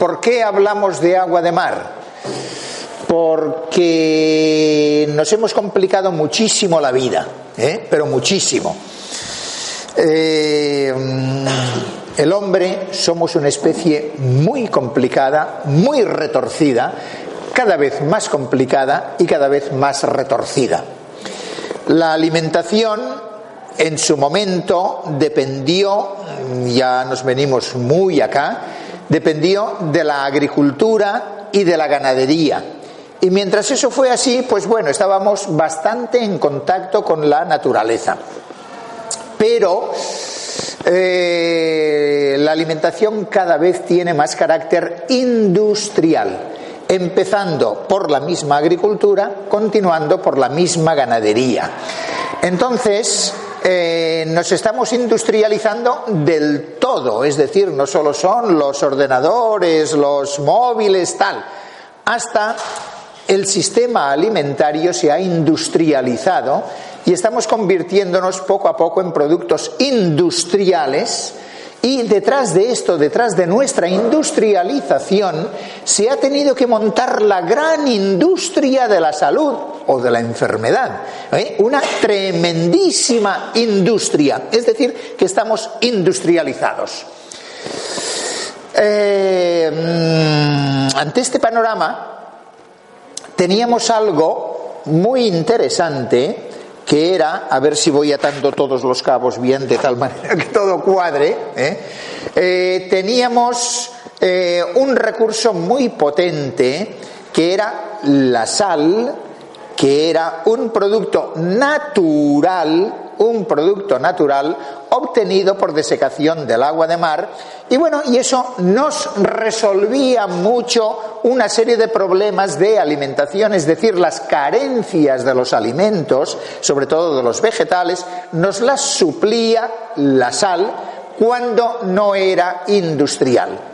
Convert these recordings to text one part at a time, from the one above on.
¿por qué hablamos de agua de mar? Porque nos hemos complicado muchísimo la vida, ¿eh? pero muchísimo. Eh, el hombre somos una especie muy complicada, muy retorcida, cada vez más complicada y cada vez más retorcida. La alimentación en su momento dependió, ya nos venimos muy acá, dependió de la agricultura y de la ganadería. Y mientras eso fue así, pues bueno, estábamos bastante en contacto con la naturaleza. Pero eh, la alimentación cada vez tiene más carácter industrial, empezando por la misma agricultura, continuando por la misma ganadería. Entonces, eh, nos estamos industrializando del todo, es decir, no solo son los ordenadores, los móviles, tal, hasta el sistema alimentario se ha industrializado y estamos convirtiéndonos poco a poco en productos industriales y detrás de esto, detrás de nuestra industrialización, se ha tenido que montar la gran industria de la salud o de la enfermedad. ¿eh? Una tremendísima industria. Es decir, que estamos industrializados. Eh, mm, ante este panorama, teníamos algo muy interesante que era, a ver si voy atando todos los cabos bien de tal manera que todo cuadre, ¿eh? Teníamos un recurso muy potente que era la sal, que era un producto natural un producto natural obtenido por desecación del agua de mar y bueno, y eso nos resolvía mucho una serie de problemas de alimentación, es decir, las carencias de los alimentos, sobre todo de los vegetales, nos las suplía la sal cuando no era industrial.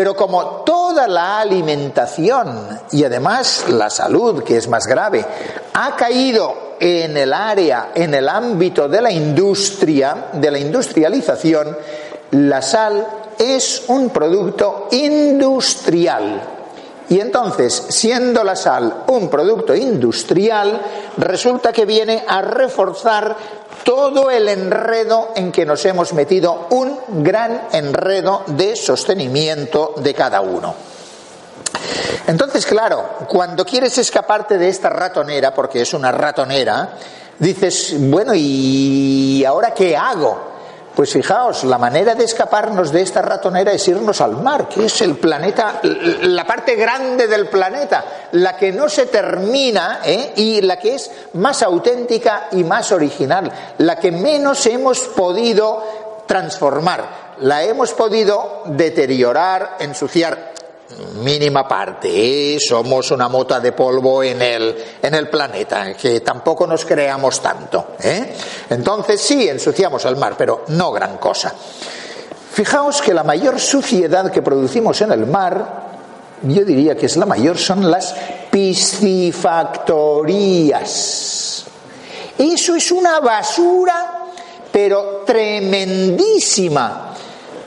Pero como toda la alimentación y además la salud, que es más grave, ha caído en el área, en el ámbito de la industria, de la industrialización, la sal es un producto industrial. Y entonces, siendo la sal un producto industrial, resulta que viene a reforzar todo el enredo en que nos hemos metido, un gran enredo de sostenimiento de cada uno. Entonces, claro, cuando quieres escaparte de esta ratonera, porque es una ratonera, dices, bueno, ¿y ahora qué hago? Pues fijaos, la manera de escaparnos de esta ratonera es irnos al mar, que es el planeta, la parte grande del planeta, la que no se termina ¿eh? y la que es más auténtica y más original, la que menos hemos podido transformar, la hemos podido deteriorar, ensuciar mínima parte, somos una mota de polvo en el, en el planeta, que tampoco nos creamos tanto. ¿eh? Entonces sí, ensuciamos el mar, pero no gran cosa. Fijaos que la mayor suciedad que producimos en el mar, yo diría que es la mayor, son las piscifactorías. Eso es una basura, pero tremendísima.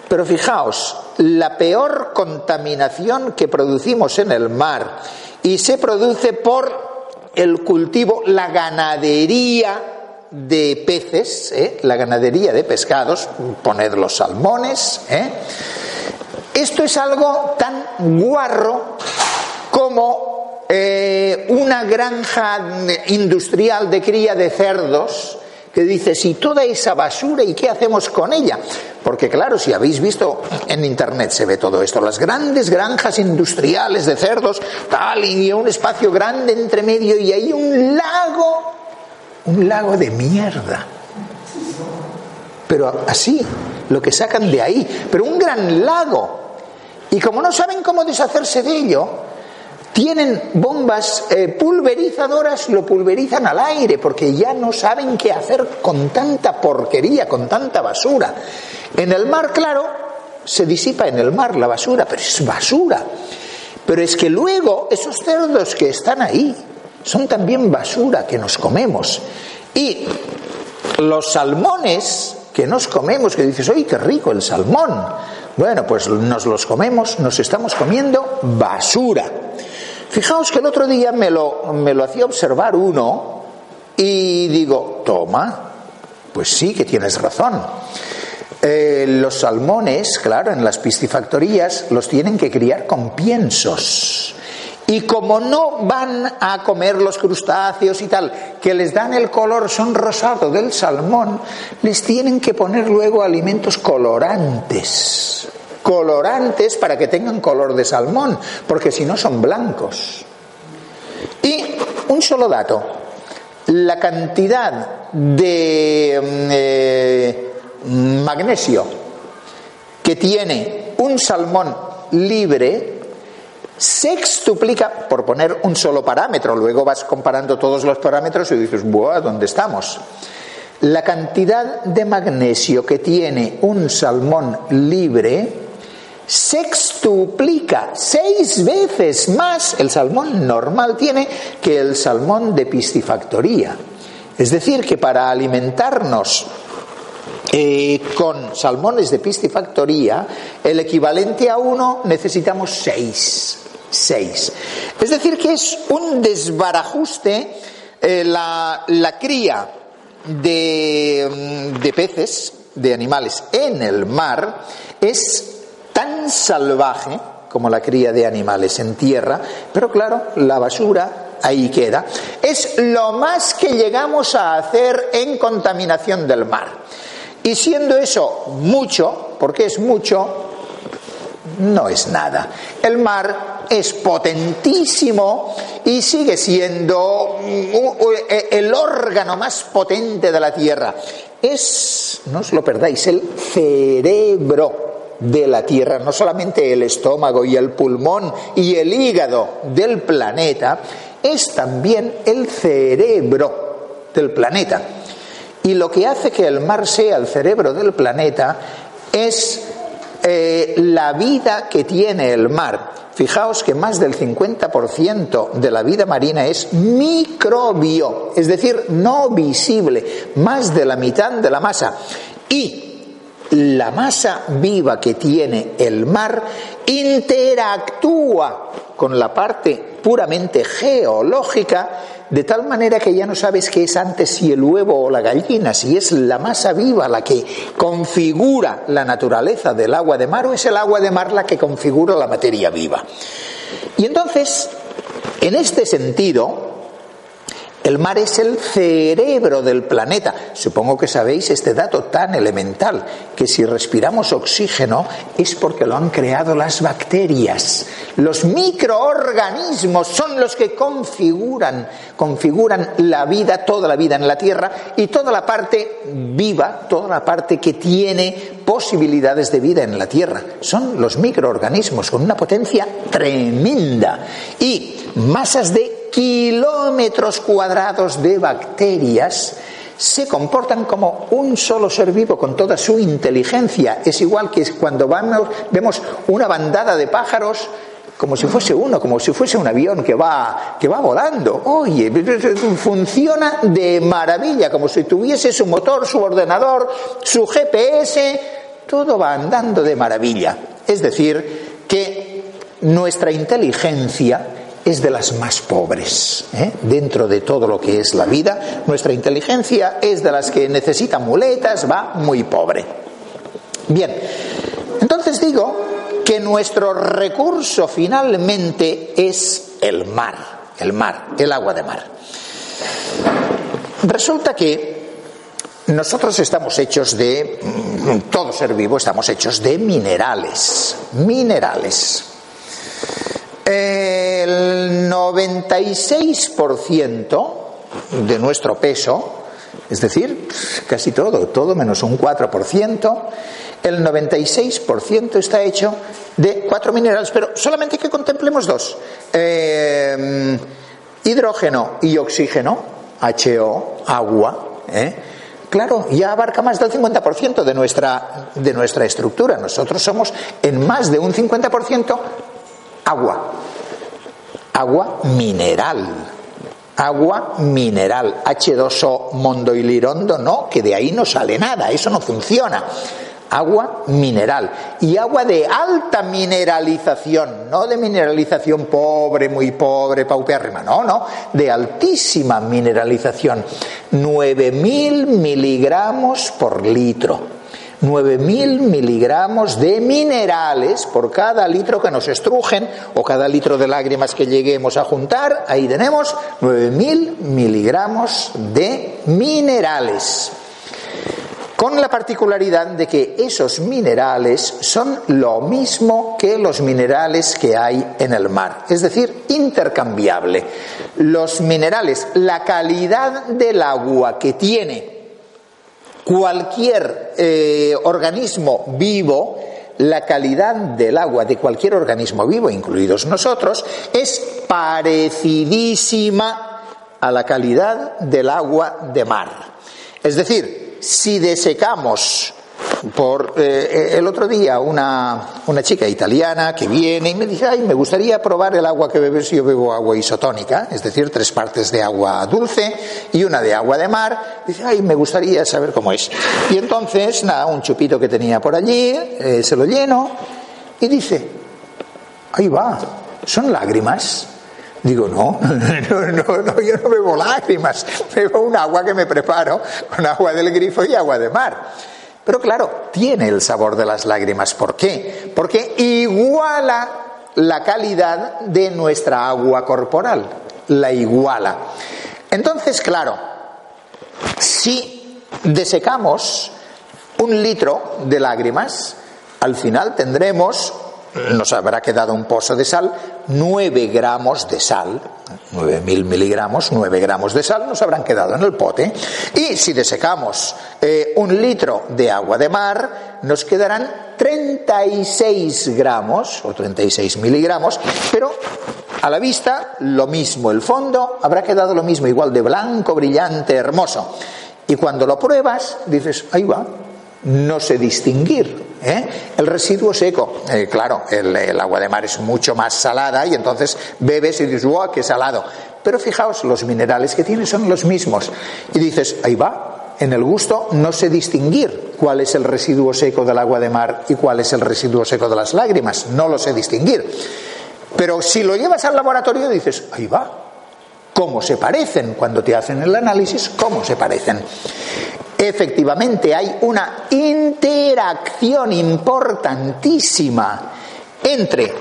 Pero fijaos, la peor contaminación que producimos en el mar y se produce por el cultivo, la ganadería de peces, ¿eh? la ganadería de pescados, poned los salmones. ¿eh? Esto es algo tan guarro como eh, una granja industrial de cría de cerdos que dice, si toda esa basura, ¿y qué hacemos con ella? Porque claro, si habéis visto en internet se ve todo esto, las grandes granjas industriales de cerdos, tal, y un espacio grande entre medio y hay un lago, un lago de mierda. Pero así, lo que sacan de ahí, pero un gran lago. Y como no saben cómo deshacerse de ello, tienen bombas eh, pulverizadoras, lo pulverizan al aire porque ya no saben qué hacer con tanta porquería, con tanta basura. En el mar, claro, se disipa en el mar la basura, pero es basura. Pero es que luego esos cerdos que están ahí son también basura que nos comemos. Y los salmones que nos comemos, que dices, ¡ay, qué rico el salmón! Bueno, pues nos los comemos, nos estamos comiendo basura. Fijaos que el otro día me lo, me lo hacía observar uno y digo, toma, pues sí que tienes razón. Eh, los salmones, claro, en las piscifactorías los tienen que criar con piensos. Y como no van a comer los crustáceos y tal, que les dan el color, son rosado del salmón, les tienen que poner luego alimentos colorantes colorantes para que tengan color de salmón, porque si no son blancos. Y un solo dato, la cantidad de mm, eh, magnesio que tiene un salmón libre sextuplica, por poner un solo parámetro, luego vas comparando todos los parámetros y dices, ¡buah! ¿Dónde estamos? La cantidad de magnesio que tiene un salmón libre sextuplica, seis veces más el salmón normal tiene que el salmón de piscifactoría. Es decir, que para alimentarnos eh, con salmones de piscifactoría, el equivalente a uno necesitamos seis. Seis. Es decir, que es un desbarajuste eh, la, la, cría de, mm, de peces, de animales en el mar, es tan salvaje como la cría de animales en tierra, pero claro, la basura ahí queda. Es lo más que llegamos a hacer en contaminación del mar. Y siendo eso mucho, porque es mucho, no es nada. El mar es potentísimo y sigue siendo el órgano más potente de la Tierra. Es, no os lo perdáis, el cerebro de la Tierra, no solamente el estómago y el pulmón y el hígado del planeta, es también el cerebro del planeta. Y lo que hace que el mar sea el cerebro del planeta es eh, la vida que tiene el mar. Fijaos que más del 50% de la vida marina es microbio, es decir, no visible, más de la mitad de la masa. Y la masa viva que tiene el mar interactúa con la parte puramente geológica, de tal manera que ya no sabes qué es antes si el huevo o la gallina, si es la masa viva la que configura la naturaleza del agua de mar o es el agua de mar la que configura la materia viva. Y entonces, en este sentido, el mar es el cerebro del planeta. Supongo que sabéis este dato tan elemental, que si respiramos oxígeno es porque lo han creado las bacterias. Los microorganismos son los que configuran, configuran la vida, toda la vida en la Tierra y toda la parte viva, toda la parte que tiene posibilidades de vida en la Tierra. Son los microorganismos con una potencia tremenda y masas de kilómetros cuadrados de bacterias se comportan como un solo ser vivo con toda su inteligencia. Es igual que cuando vemos una bandada de pájaros como si fuese uno, como si fuese un avión que va, que va volando. Oye, funciona de maravilla, como si tuviese su motor, su ordenador, su GPS, todo va andando de maravilla. Es decir, que nuestra inteligencia es de las más pobres. ¿eh? Dentro de todo lo que es la vida, nuestra inteligencia es de las que necesita muletas, va muy pobre. Bien, entonces digo que nuestro recurso finalmente es el mar, el mar, el agua de mar. Resulta que nosotros estamos hechos de, mm, todo ser vivo estamos hechos de minerales, minerales. El 96% de nuestro peso, es decir, casi todo, todo menos un 4%, el 96% está hecho de cuatro minerales, pero solamente que contemplemos dos, eh, hidrógeno y oxígeno, HO, agua, ¿eh? Claro, ya abarca más del 50% de nuestra, de nuestra estructura. Nosotros somos en más de un 50% agua. Agua mineral. Agua mineral. H2O mondoilirondo, no, que de ahí no sale nada, eso no funciona agua mineral y agua de alta mineralización, no de mineralización pobre, muy pobre, paupérrima, no, no, de altísima mineralización, 9.000 miligramos por litro. 9.000 miligramos de minerales por cada litro que nos estrujen o cada litro de lágrimas que lleguemos a juntar. Ahí tenemos 9.000 miligramos de minerales con la particularidad de que esos minerales son lo mismo que los minerales que hay en el mar, es decir, intercambiable. Los minerales, la calidad del agua que tiene cualquier eh, organismo vivo, la calidad del agua de cualquier organismo vivo, incluidos nosotros, es parecidísima a la calidad del agua de mar. Es decir, si desecamos por eh, el otro día una, una, chica italiana que viene y me dice, ay, me gustaría probar el agua que bebes si yo bebo agua isotónica, es decir, tres partes de agua dulce y una de agua de mar. Dice, ay, me gustaría saber cómo es. Y entonces, nada, un chupito que tenía por allí, eh, se lo lleno y dice, ahí va, son lágrimas. Digo, no, no, no, yo no bebo lágrimas, bebo un agua que me preparo con agua del grifo y agua de mar. Pero claro, tiene el sabor de las lágrimas. ¿Por qué? Porque iguala la calidad de nuestra agua corporal, la iguala. Entonces, claro, si desecamos un litro de lágrimas, al final tendremos nos habrá quedado un pozo de sal, 9 gramos de sal, 9.000 miligramos, 9 gramos de sal nos habrán quedado en el pote. Y si desecamos eh, un litro de agua de mar, nos quedarán 36 gramos o 36 miligramos, pero a la vista lo mismo, el fondo habrá quedado lo mismo, igual de blanco, brillante, hermoso. Y cuando lo pruebas, dices, ahí va, no sé distinguir ¿eh? El residuo seco, eh, claro, el, agua de mar es mucho más salada y entonces bebes y dices, ¡wow, qué salado! Pero fijaos, los minerales que tiene son los mismos. Y dices, ahí va, en el gusto no sé distinguir cuál es el residuo seco del agua de mar y cuál es el residuo seco de las lágrimas, no lo sé distinguir. Pero si lo llevas al laboratorio dices, ahí va, cómo se parecen cuando te hacen el análisis, cómo se parecen efectivamente hay una interacción importantísima entre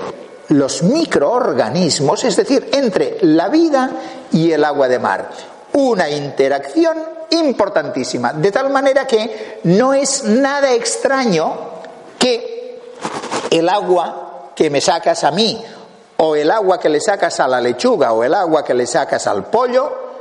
los microorganismos, es decir, entre la vida y el agua de mar. Una interacción importantísima, de tal manera que no es nada extraño que el agua que me sacas a mí, o el agua que le sacas a la lechuga, o el agua que le sacas al pollo,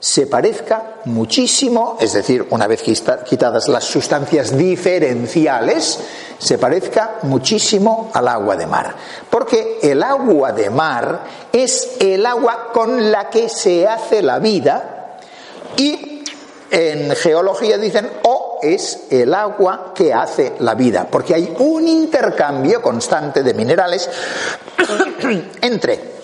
se parezca muchísimo, es decir, una vez quitadas las sustancias diferenciales, se parezca muchísimo al agua de mar. Porque el agua de mar es el agua con la que se hace la vida y en geología dicen o es el agua que hace la vida, porque hay un intercambio constante de minerales entre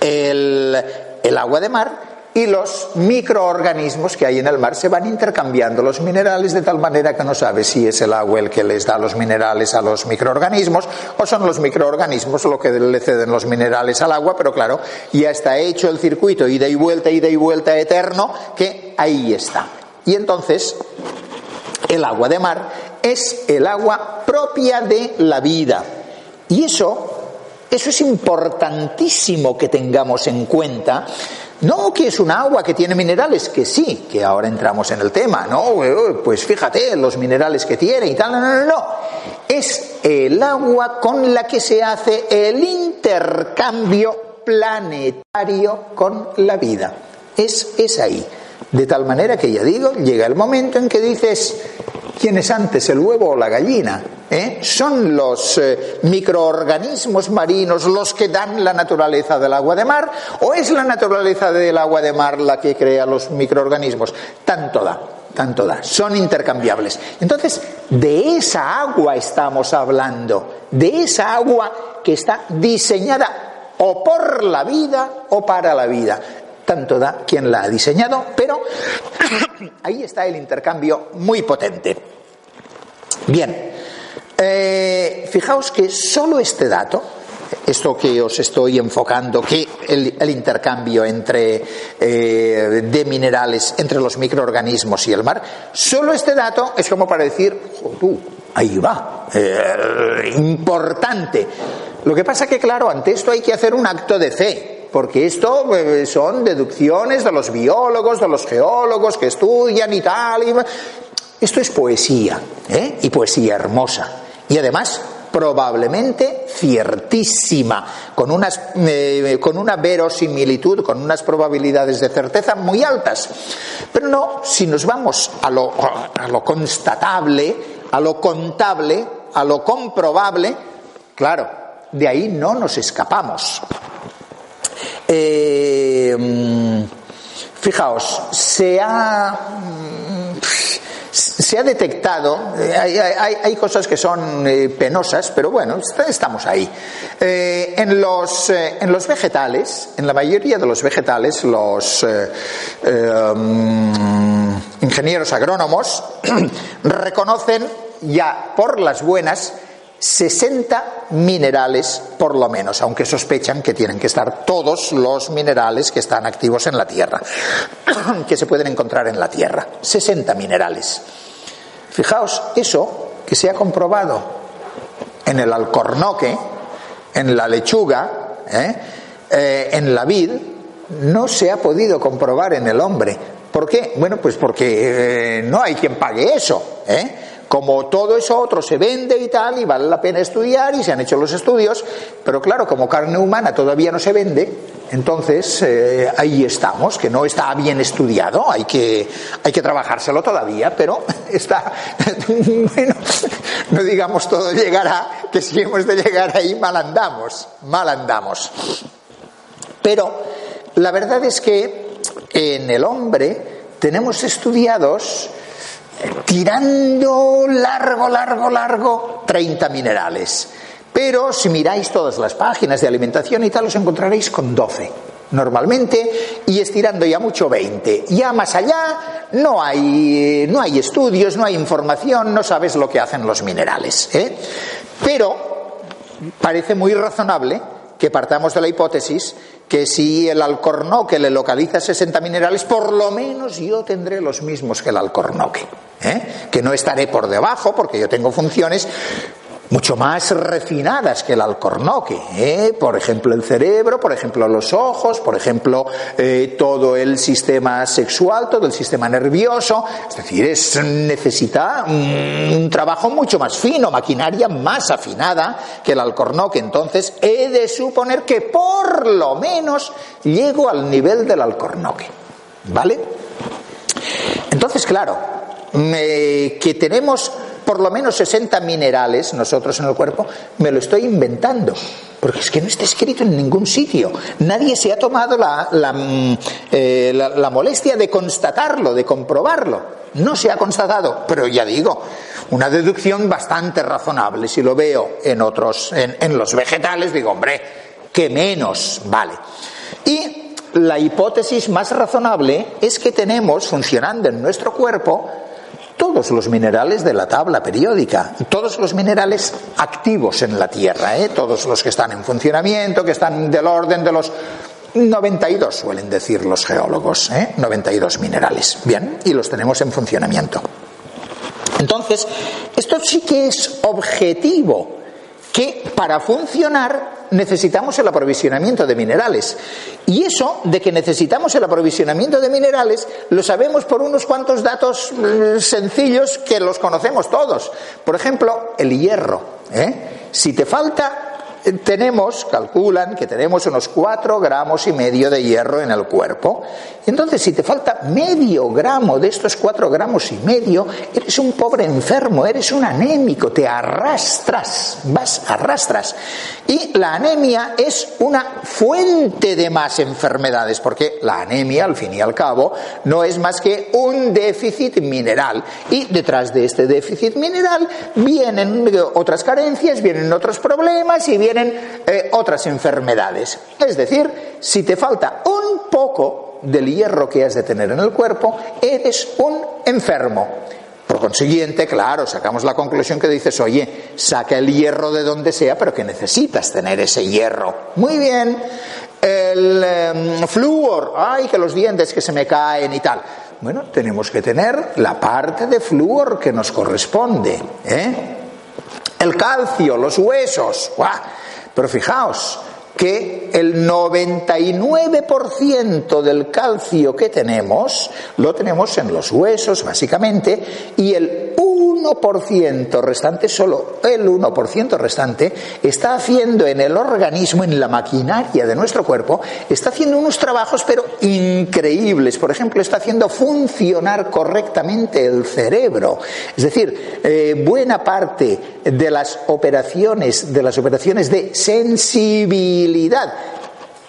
el, el agua de mar y los microorganismos que hay en el mar se van intercambiando los minerales de tal manera que no sabes si es el agua el que les da los minerales a los microorganismos o son los microorganismos lo que le ceden los minerales al agua, pero claro, ya está hecho el circuito ida y vuelta, ida y vuelta eterno que ahí está. Y entonces el agua de mar es el agua propia de la vida. Y eso, eso es importantísimo que tengamos en cuenta no que es un agua que tiene minerales, que sí, que ahora entramos en el tema, ¿no? Pues fíjate, los minerales que tiene y tal, no, no, no. Es el agua con la que se hace el intercambio planetario con la vida. Es, es ahí. De tal manera que ya digo, llega el momento en que dices, ¿quién es antes, el huevo o la gallina? ¿Eh? ¿Son los eh, microorganismos marinos los que dan la naturaleza del agua de mar? ¿O es la naturaleza del agua de mar la que crea los microorganismos? Tanto da, tanto da. Son intercambiables. Entonces, de esa agua estamos hablando, de esa agua que está diseñada o por la vida o para la vida tanto da quien la ha diseñado, pero ahí está el intercambio muy potente. Bien, eh, fijaos que solo este dato, esto que os estoy enfocando, que el, intercambio entre, eh, de minerales entre los microorganismos y el mar, solo este dato es como para decir, tú, ahí va, eh, importante. Lo que pasa que, claro, ante esto hay que hacer un acto de fe porque esto son deducciones de los biólogos, de los geólogos que estudian y tal. Esto es poesía, ¿eh? y poesía hermosa. Y además, probablemente ciertísima, con, unas, eh, con una verosimilitud, con unas probabilidades de certeza muy altas. Pero no, si nos vamos a lo, a lo constatable, a lo contable, a lo comprobable, claro, de ahí no nos escapamos. Eh, mm, fijaos, se ha se ha detectado, eh, hay, cosas que son eh, penosas, pero bueno, estamos ahí. En, los, en los vegetales, en la mayoría de los vegetales, los mm, ingenieros agrónomos reconocen ya por las buenas 60 minerales por lo menos, aunque sospechan que tienen que estar todos los minerales que están activos en la Tierra, que se pueden encontrar en la Tierra. 60 minerales. Fijaos, eso que se ha comprobado en el alcornoque, en la lechuga, ¿eh? Eh, en la vid, no se ha podido comprobar en el hombre. ¿Por qué? Bueno, pues porque eh, no hay quien pague eso. ¿eh? Como todo eso otro se vende y tal, y vale la pena estudiar, y se han hecho los estudios, pero claro, como carne humana todavía no se vende, entonces eh, ahí estamos, que no está bien estudiado, hay que, hay que trabajárselo todavía, pero está, bueno, no digamos todo llegará, que si hemos de llegar ahí mal andamos, mal andamos. Pero la verdad es que en el hombre tenemos estudiados tirando largo, largo, largo, 30 minerales. Pero si miráis todas las páginas de alimentación y tal, os encontraréis con 12 normalmente y estirando ya mucho 20. Ya más allá no hay, no hay estudios, no hay información, no sabes lo que hacen los minerales. ¿eh? Pero parece muy razonable que partamos de la hipótesis que si el alcornoque le localiza 60 minerales, por lo menos yo tendré los mismos que el alcornoque. ¿eh? Que no estaré por debajo porque yo tengo funciones mucho más refinadas que el alcornoque. ¿eh? Por ejemplo, el cerebro, por ejemplo, los ojos, por ejemplo, eh, todo el sistema sexual, todo el sistema nervioso. Es decir, es, necesita un, trabajo mucho más fino, maquinaria más afinada que el alcornoque. Entonces, he de suponer que por lo menos llego al nivel del alcornoque. ¿Vale? Entonces, claro, que tenemos por lo menos 60 minerales nosotros en el cuerpo, me lo estoy inventando. Porque es que no está escrito en ningún sitio. Nadie se ha tomado la, mm, eh, la, molestia de constatarlo, de comprobarlo. No se ha constatado, pero ya digo, una deducción bastante razonable. Si lo veo en otros, en, en los vegetales, digo, hombre, que menos, vale. Y la hipótesis más razonable es que tenemos funcionando en nuestro cuerpo todos los minerales de la tabla periódica, todos los minerales activos en la Tierra, ¿eh? todos los que están en funcionamiento, que están del orden de los 92, suelen decir los geólogos, ¿eh? 92 minerales. Bien, y los tenemos en funcionamiento. Entonces, esto sí que es objetivo, que para funcionar necesitamos el aprovisionamiento de minerales. Y eso de que necesitamos el aprovisionamiento de minerales lo sabemos por unos cuantos datos eh, sencillos que los conocemos todos. Por ejemplo, el hierro. ¿eh? Si te falta tenemos, calculan que tenemos unos 4 gramos y medio de hierro en el cuerpo. Entonces, si te falta medio gramo de estos 4 gramos y medio, eres un pobre enfermo, eres un anémico, te arrastras, vas, arrastras. Y la anemia es una fuente de más enfermedades, porque la anemia, al fin y al cabo, no es más que un déficit mineral. Y detrás de este déficit mineral vienen otras carencias, vienen otros problemas y vienen tienen eh, otras enfermedades. Es decir, si te falta un poco del hierro que has de tener en el cuerpo, eres un enfermo. Por consiguiente, claro, sacamos la conclusión que dices, oye, saca el hierro de donde sea, pero que necesitas tener ese hierro. Muy bien. El em, flúor, ay, que los dientes que se me caen y tal. Bueno, tenemos que tener la parte de flúor que nos corresponde. ¿eh? El calcio, los huesos. Pero fijaos que el 99% del calcio que tenemos lo tenemos en los huesos, básicamente, y el 1% restante, solo el 1% restante, está haciendo en el organismo, en la maquinaria de nuestro cuerpo, está haciendo unos trabajos pero increíbles. Por ejemplo, está haciendo funcionar correctamente el cerebro. Es decir, eh, buena parte de las operaciones, de las operaciones de sensibilidad,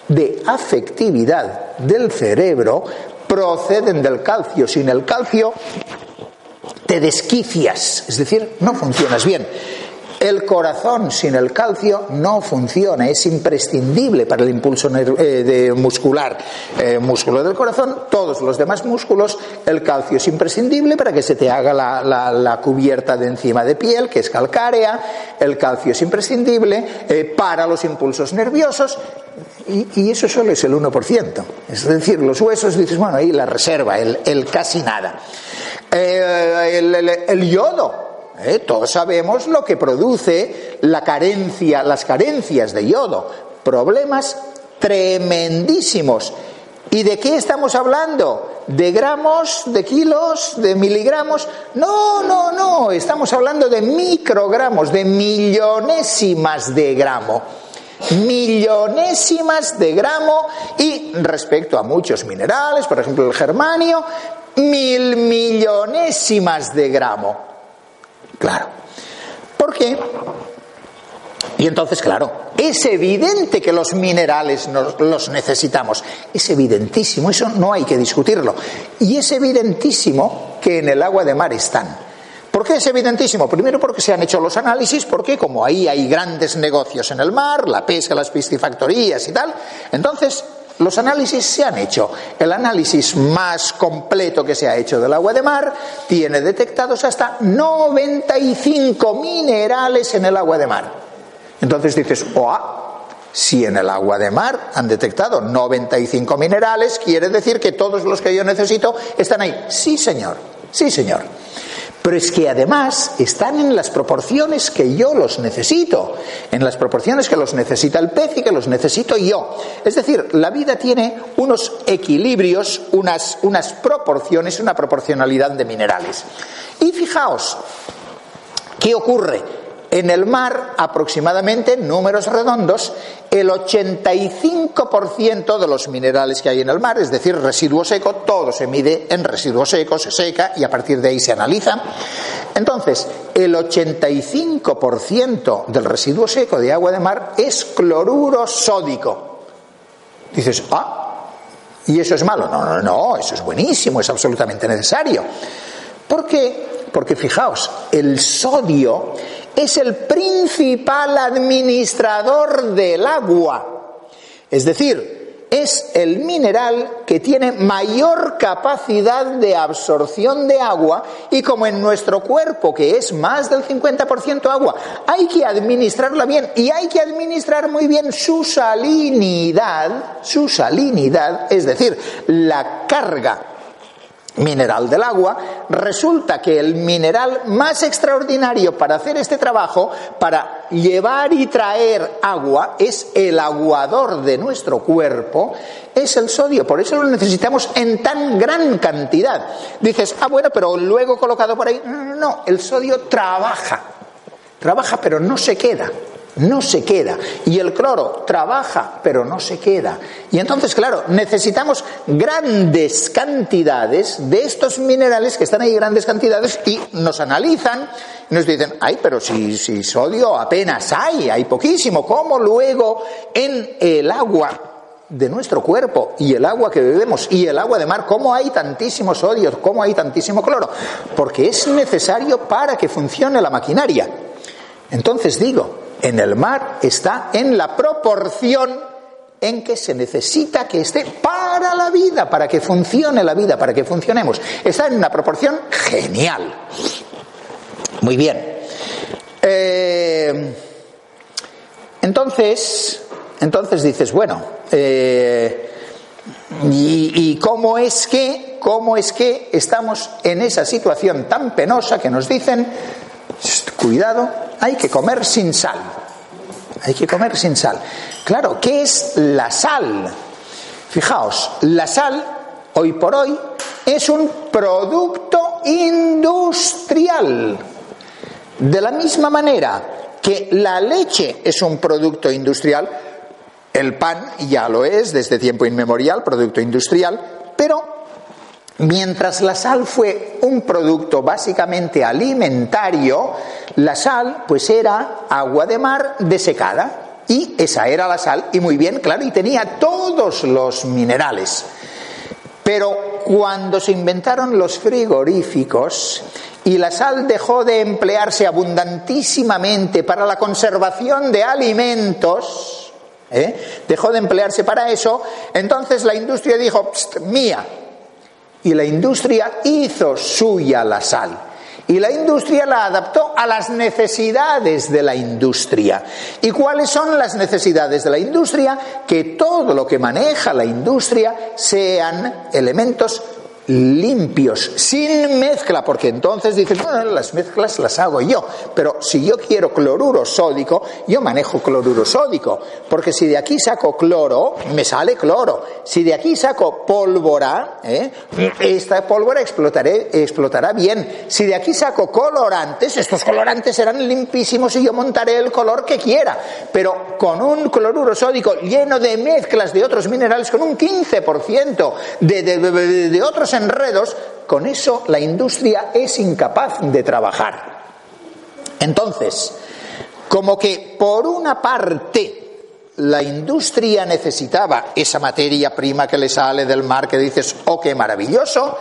de afectividad del cerebro, proceden del calcio. Sin el calcio te desquicias, es decir, no funcionas bien. El corazón sin el calcio no funciona, es imprescindible para el impulso eh, muscular. Eh, músculo del corazón, todos los demás músculos, el calcio es imprescindible para que se te haga la, cubierta de encima de piel, que es calcárea. El calcio es imprescindible eh, para los impulsos nerviosos. Y, eso solo es el 1%. Es decir, los huesos, dices, bueno, ahí la reserva, el casi nada. El, yodo. ¿Eh? Todos sabemos lo que produce la carencia, las carencias de yodo. Problemas tremendísimos. ¿Y de qué estamos hablando? ¿De gramos, de kilos, de miligramos? No, no, no. Estamos hablando de microgramos, de millonésimas de gramo millonésimas de gramo y respecto a muchos minerales, por ejemplo el germanio, mil millonésimas de gramo. Claro. ¿Por qué? Y entonces, claro, es evidente que los minerales los necesitamos. Es evidentísimo, eso no hay que discutirlo. Y es evidentísimo que en el agua de mar están. ¿Por qué es evidentísimo? Primero porque se han hecho los análisis, porque como ahí hay grandes negocios en el mar, la pesca, las piscifactorías y tal, entonces los análisis se han hecho. El análisis más completo que se ha hecho del agua de mar tiene detectados hasta 95 minerales en el agua de mar. Entonces dices, ¡oh! Si en el agua de mar han detectado 95 minerales, quiere decir que todos los que yo necesito están ahí. Sí, señor. Sí, señor pero es que además están en las proporciones que yo los necesito, en las proporciones que los necesita el pez y que los necesito yo. Es decir, la vida tiene unos equilibrios, unas, unas proporciones, una proporcionalidad de minerales. Y fijaos, ¿qué ocurre? En el mar, aproximadamente, números redondos, el 85% de los minerales que hay en el mar, es decir, residuo seco, todo se mide en residuo seco, se seca y a partir de ahí se analiza. Entonces, el 85% del residuo seco de agua de mar es cloruro sódico. Dices, ah, ¿y eso es malo? No, no, no, eso es buenísimo, es absolutamente necesario. ¿Por qué? Porque fijaos, el sodio es el principal administrador del agua. Es decir, es el mineral que tiene mayor capacidad de absorción de agua y como en nuestro cuerpo, que es más del 50% agua, hay que administrarla bien y hay que administrar muy bien su salinidad, su salinidad, es decir, la carga mineral del agua, resulta que el mineral más extraordinario para hacer este trabajo, para llevar y traer agua, es el aguador de nuestro cuerpo, es el sodio. Por eso lo necesitamos en tan gran cantidad. Dices, ah, bueno, pero luego colocado por ahí. No, el sodio trabaja. Trabaja, pero no se queda no se queda. Y el cloro trabaja, pero no se queda. Y entonces, claro, necesitamos grandes cantidades de estos minerales que están ahí, grandes cantidades, y nos analizan y nos dicen, ay, pero si, si sodio apenas hay, hay poquísimo, ¿cómo luego en el agua de nuestro cuerpo y el agua que bebemos y el agua de mar, ¿cómo hay tantísimo sodio? ¿Cómo hay tantísimo cloro? Porque es necesario para que funcione la maquinaria. Entonces digo, en el mar está en la proporción en que se necesita que esté para la vida, para que funcione la vida, para que funcionemos. Está en una proporción genial. Muy bien. Eh, entonces, entonces dices, bueno, eh, y, ¿y cómo es que, cómo es que estamos en esa situación tan penosa que nos dicen, cuidado, hay que comer sin sal. Hay que comer sin sal. Claro, ¿qué es la sal? Fijaos, la sal, hoy por hoy, es un producto industrial. De la misma manera que la leche es un producto industrial, el pan ya lo es desde tiempo inmemorial, producto industrial, pero Mientras la sal fue un producto básicamente alimentario, la sal pues era agua de mar desecada. Y esa era la sal, y muy bien, claro, y tenía todos los minerales. Pero cuando se inventaron los frigoríficos y la sal dejó de emplearse abundantísimamente para la conservación de alimentos, ¿eh? dejó de emplearse para eso, entonces la industria dijo, mía, y la industria hizo suya la sal. Y la industria la adaptó a las necesidades de la industria. ¿Y cuáles son las necesidades de la industria? Que todo lo que maneja la industria sean elementos limpios, sin mezcla, porque entonces dicen, bueno, las mezclas las hago yo, pero si yo quiero cloruro sódico, yo manejo cloruro sódico, porque si de aquí saco cloro, me sale cloro, si de aquí saco pólvora, ¿eh? esta pólvora explotaré, explotará bien, si de aquí saco colorantes, estos colorantes serán limpísimos y yo montaré el color que quiera, pero con un cloruro sódico lleno de mezclas de otros minerales, con un 15% de, de, de, de otros enredos, con eso la industria es incapaz de trabajar. Entonces, como que por una parte la industria necesitaba esa materia prima que le sale del mar, que dices, oh, qué maravilloso,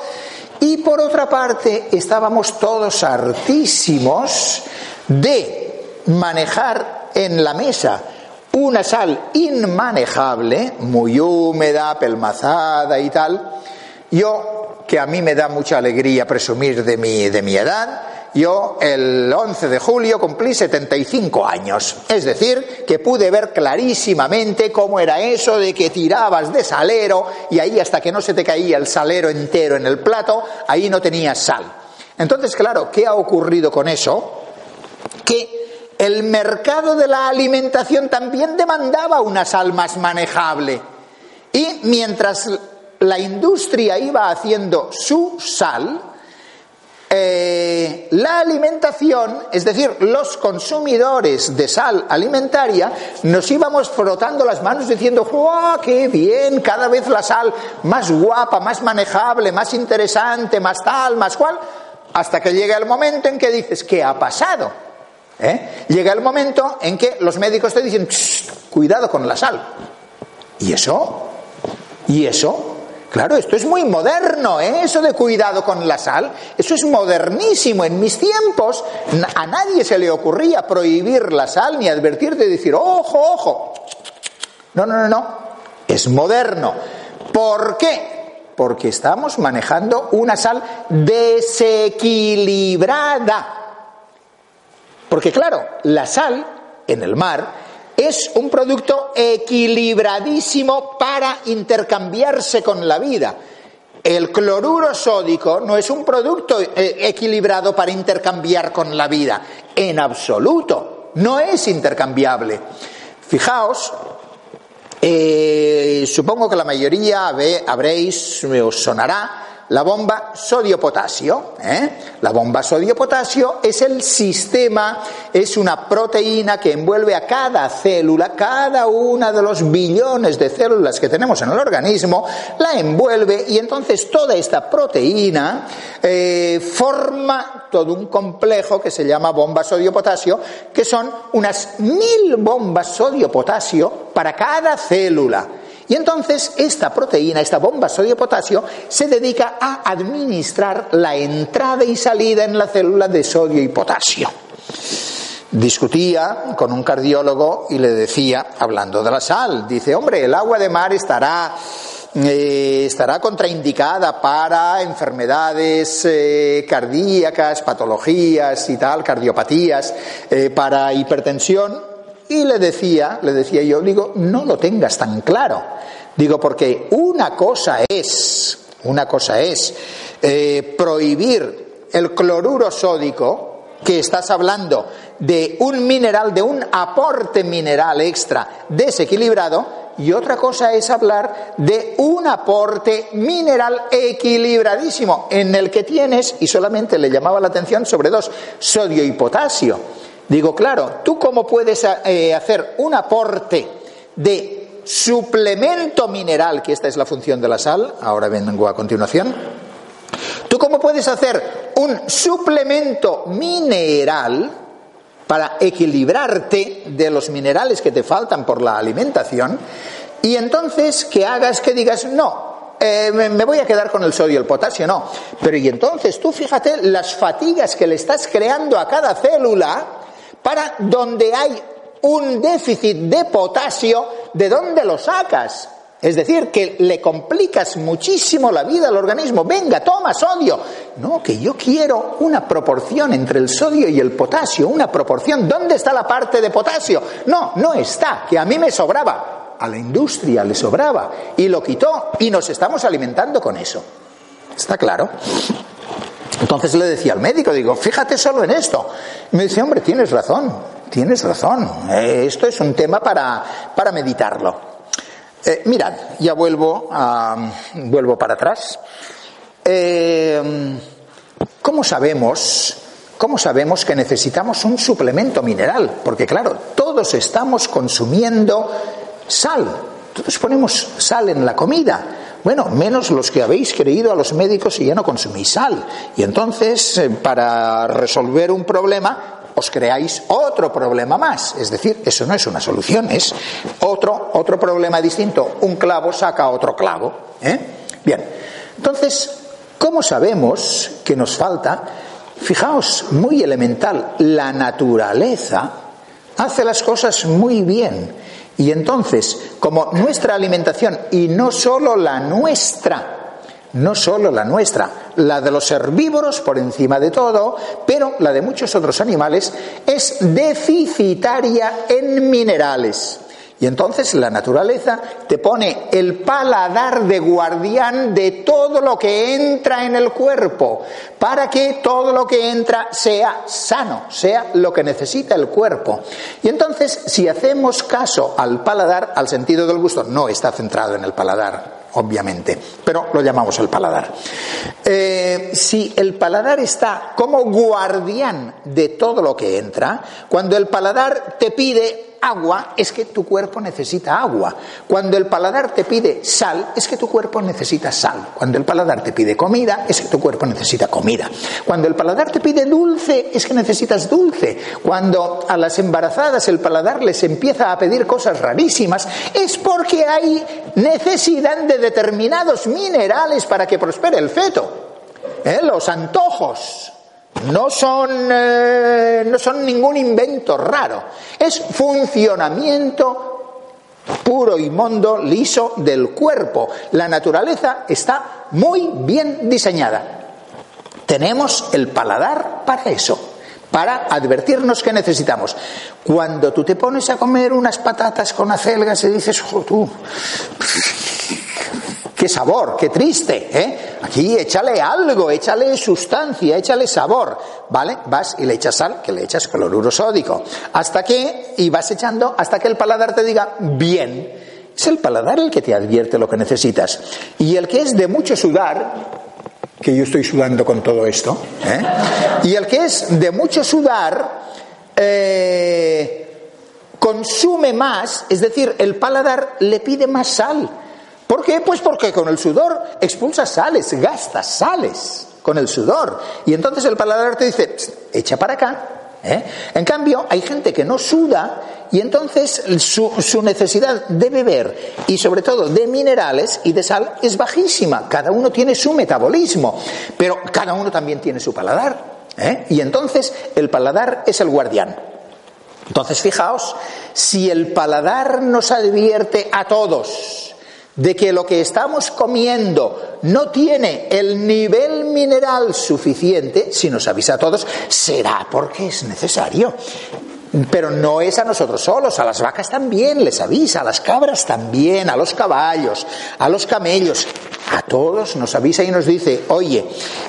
y por otra parte estábamos todos hartísimos de manejar en la mesa una sal inmanejable, muy húmeda, pelmazada y tal. Yo que a mí me da mucha alegría presumir de mi, de mi edad. Yo el 11 de julio cumplí 75 años, es decir, que pude ver clarísimamente cómo era eso de que tirabas de salero y ahí hasta que no se te caía el salero entero en el plato, ahí no tenías sal. Entonces, claro, ¿qué ha ocurrido con eso? Que el mercado de la alimentación también demandaba una sal más manejable. Y mientras la industria iba haciendo su sal, eh, la alimentación, es decir, los consumidores de sal alimentaria, nos íbamos frotando las manos diciendo, ¡guau, qué bien! Cada vez la sal más guapa, más manejable, más interesante, más tal, más cual, hasta que llega el momento en que dices, ¿qué ha pasado? ¿Eh? Llega el momento en que los médicos te dicen, cuidado con la sal. ¿Y eso? ¿Y eso? Claro, esto es muy moderno, ¿eh? eso de cuidado con la sal, eso es modernísimo. En mis tiempos a nadie se le ocurría prohibir la sal ni advertirte de decir, ojo, ojo. No, no, no, no. es moderno. ¿Por qué? Porque estamos manejando una sal desequilibrada. Porque claro, la sal en el mar es un producto equilibradísimo para intercambiarse con la vida. El cloruro sódico no es un producto eh, equilibrado para intercambiar con la vida, en absoluto, no es intercambiable. Fijaos, eh, supongo que la mayoría habréis, os sonará, la bomba sodio-potasio. ¿eh? La bomba sodio-potasio es el sistema, es una proteína que envuelve a cada célula, cada una de los billones de células que tenemos en el organismo, la envuelve y entonces toda esta proteína eh, forma todo un complejo que se llama bomba sodio-potasio, que son unas mil bombas sodio-potasio para cada célula. Y entonces esta proteína, esta bomba sodio-potasio, se dedica a administrar la entrada y salida en la célula de sodio y potasio. Discutía con un cardiólogo y le decía, hablando de la sal, dice, hombre, el agua de mar estará eh, estará contraindicada para enfermedades eh, cardíacas, patologías y tal, cardiopatías, eh, para hipertensión. Y le decía, le decía yo, digo, no lo tengas tan claro. Digo, porque una cosa es, una cosa es eh, prohibir el cloruro sódico, que estás hablando de un mineral, de un aporte mineral extra desequilibrado, y otra cosa es hablar de un aporte mineral equilibradísimo, en el que tienes, y solamente le llamaba la atención sobre dos, sodio y potasio. Digo, claro, ¿tú cómo puedes eh, hacer un aporte de suplemento mineral, que esta es la función de la sal, ahora vengo a continuación? ¿Tú cómo puedes hacer un suplemento mineral para equilibrarte de los minerales que te faltan por la alimentación? Y entonces que hagas que digas, no, eh, me voy a quedar con el sodio y el potasio, no. Pero y entonces tú fíjate las fatigas que le estás creando a cada célula para donde hay un déficit de potasio, ¿de dónde lo sacas? Es decir, que le complicas muchísimo la vida al organismo. Venga, toma sodio. No, que yo quiero una proporción entre el sodio y el potasio, una proporción. ¿Dónde está la parte de potasio? No, no está, que a mí me sobraba. A la industria le sobraba y lo quitó y nos estamos alimentando con eso. ¿Está claro? Entonces le decía al médico, digo, fíjate solo en esto. Y me dice, hombre, tienes razón, tienes razón. Eh, esto es un tema para, para meditarlo. Eh, mirad, ya vuelvo, a, vuelvo para atrás. Eh, ¿Cómo sabemos ¿Cómo sabemos que necesitamos un suplemento mineral? Porque claro, todos estamos consumiendo sal, todos ponemos sal en la comida. Bueno, menos los que habéis creído a los médicos y ya no consumís sal. Y entonces, eh, para resolver un problema, os creáis otro problema más. Es decir, eso no es una solución, es otro, otro problema distinto. Un clavo saca otro clavo. ¿eh? Bien, entonces, ¿cómo sabemos que nos falta? Fijaos, muy elemental, la naturaleza hace las cosas muy bien y entonces, como nuestra alimentación, y no solo la nuestra, no solo la nuestra, la de los herbívoros por encima de todo, pero la de muchos otros animales, es deficitaria en minerales. Y entonces la naturaleza te pone el paladar de guardián de todo lo que entra en el cuerpo, para que todo lo que entra sea sano, sea lo que necesita el cuerpo. Y entonces, si hacemos caso al paladar, al sentido del gusto, no está centrado en el paladar, obviamente, pero lo llamamos el paladar. Eh, si el paladar está como guardián de todo lo que entra, cuando el paladar te pide agua, es que tu cuerpo necesita agua. Cuando el paladar te pide sal, es que tu cuerpo necesita sal. Cuando el paladar te pide comida, es que tu cuerpo necesita comida. Cuando el paladar te pide dulce, es que necesitas dulce. Cuando a las embarazadas el paladar les empieza a pedir cosas rarísimas, es porque hay necesidad de determinados minerales para que prospere el feto. ¿Eh? Los antojos, no son, eh, no son ningún invento raro, es funcionamiento puro y mondo, liso del cuerpo. La naturaleza está muy bien diseñada. Tenemos el paladar para eso para advertirnos que necesitamos. Cuando tú te pones a comer unas patatas con acelgas y dices, oh, tú, qué sabor, qué triste, ¿eh? Aquí échale algo, échale sustancia, échale sabor, ¿vale? Vas y le echas sal, que le echas cloruro sódico, hasta que, y vas echando hasta que el paladar te diga, bien, es el paladar el que te advierte lo que necesitas. Y el que es de mucho sudar, que yo estoy sudando con todo esto, ¿eh? y el que es de mucho sudar, eh, consume más, es decir, el paladar le pide más sal. ¿Por qué? Pues porque con el sudor expulsa sales, gasta sales con el sudor. Y entonces el paladar te dice, echa para acá. ¿eh? En cambio, hay gente que no suda y entonces su, necesidad de beber y sobre todo de minerales y de sal es bajísima. Cada uno tiene su metabolismo, pero cada uno también tiene su paladar. ¿eh? Y entonces el paladar es el guardián. Entonces fijaos, si el paladar nos advierte a todos de que lo que estamos comiendo no tiene el nivel mineral suficiente, si nos avisa a todos, será porque es necesario. Pero no es a nosotros solos, a las vacas también les avisa, a las cabras también, a los caballos, a los camellos, a todos nos avisa y nos dice, oye,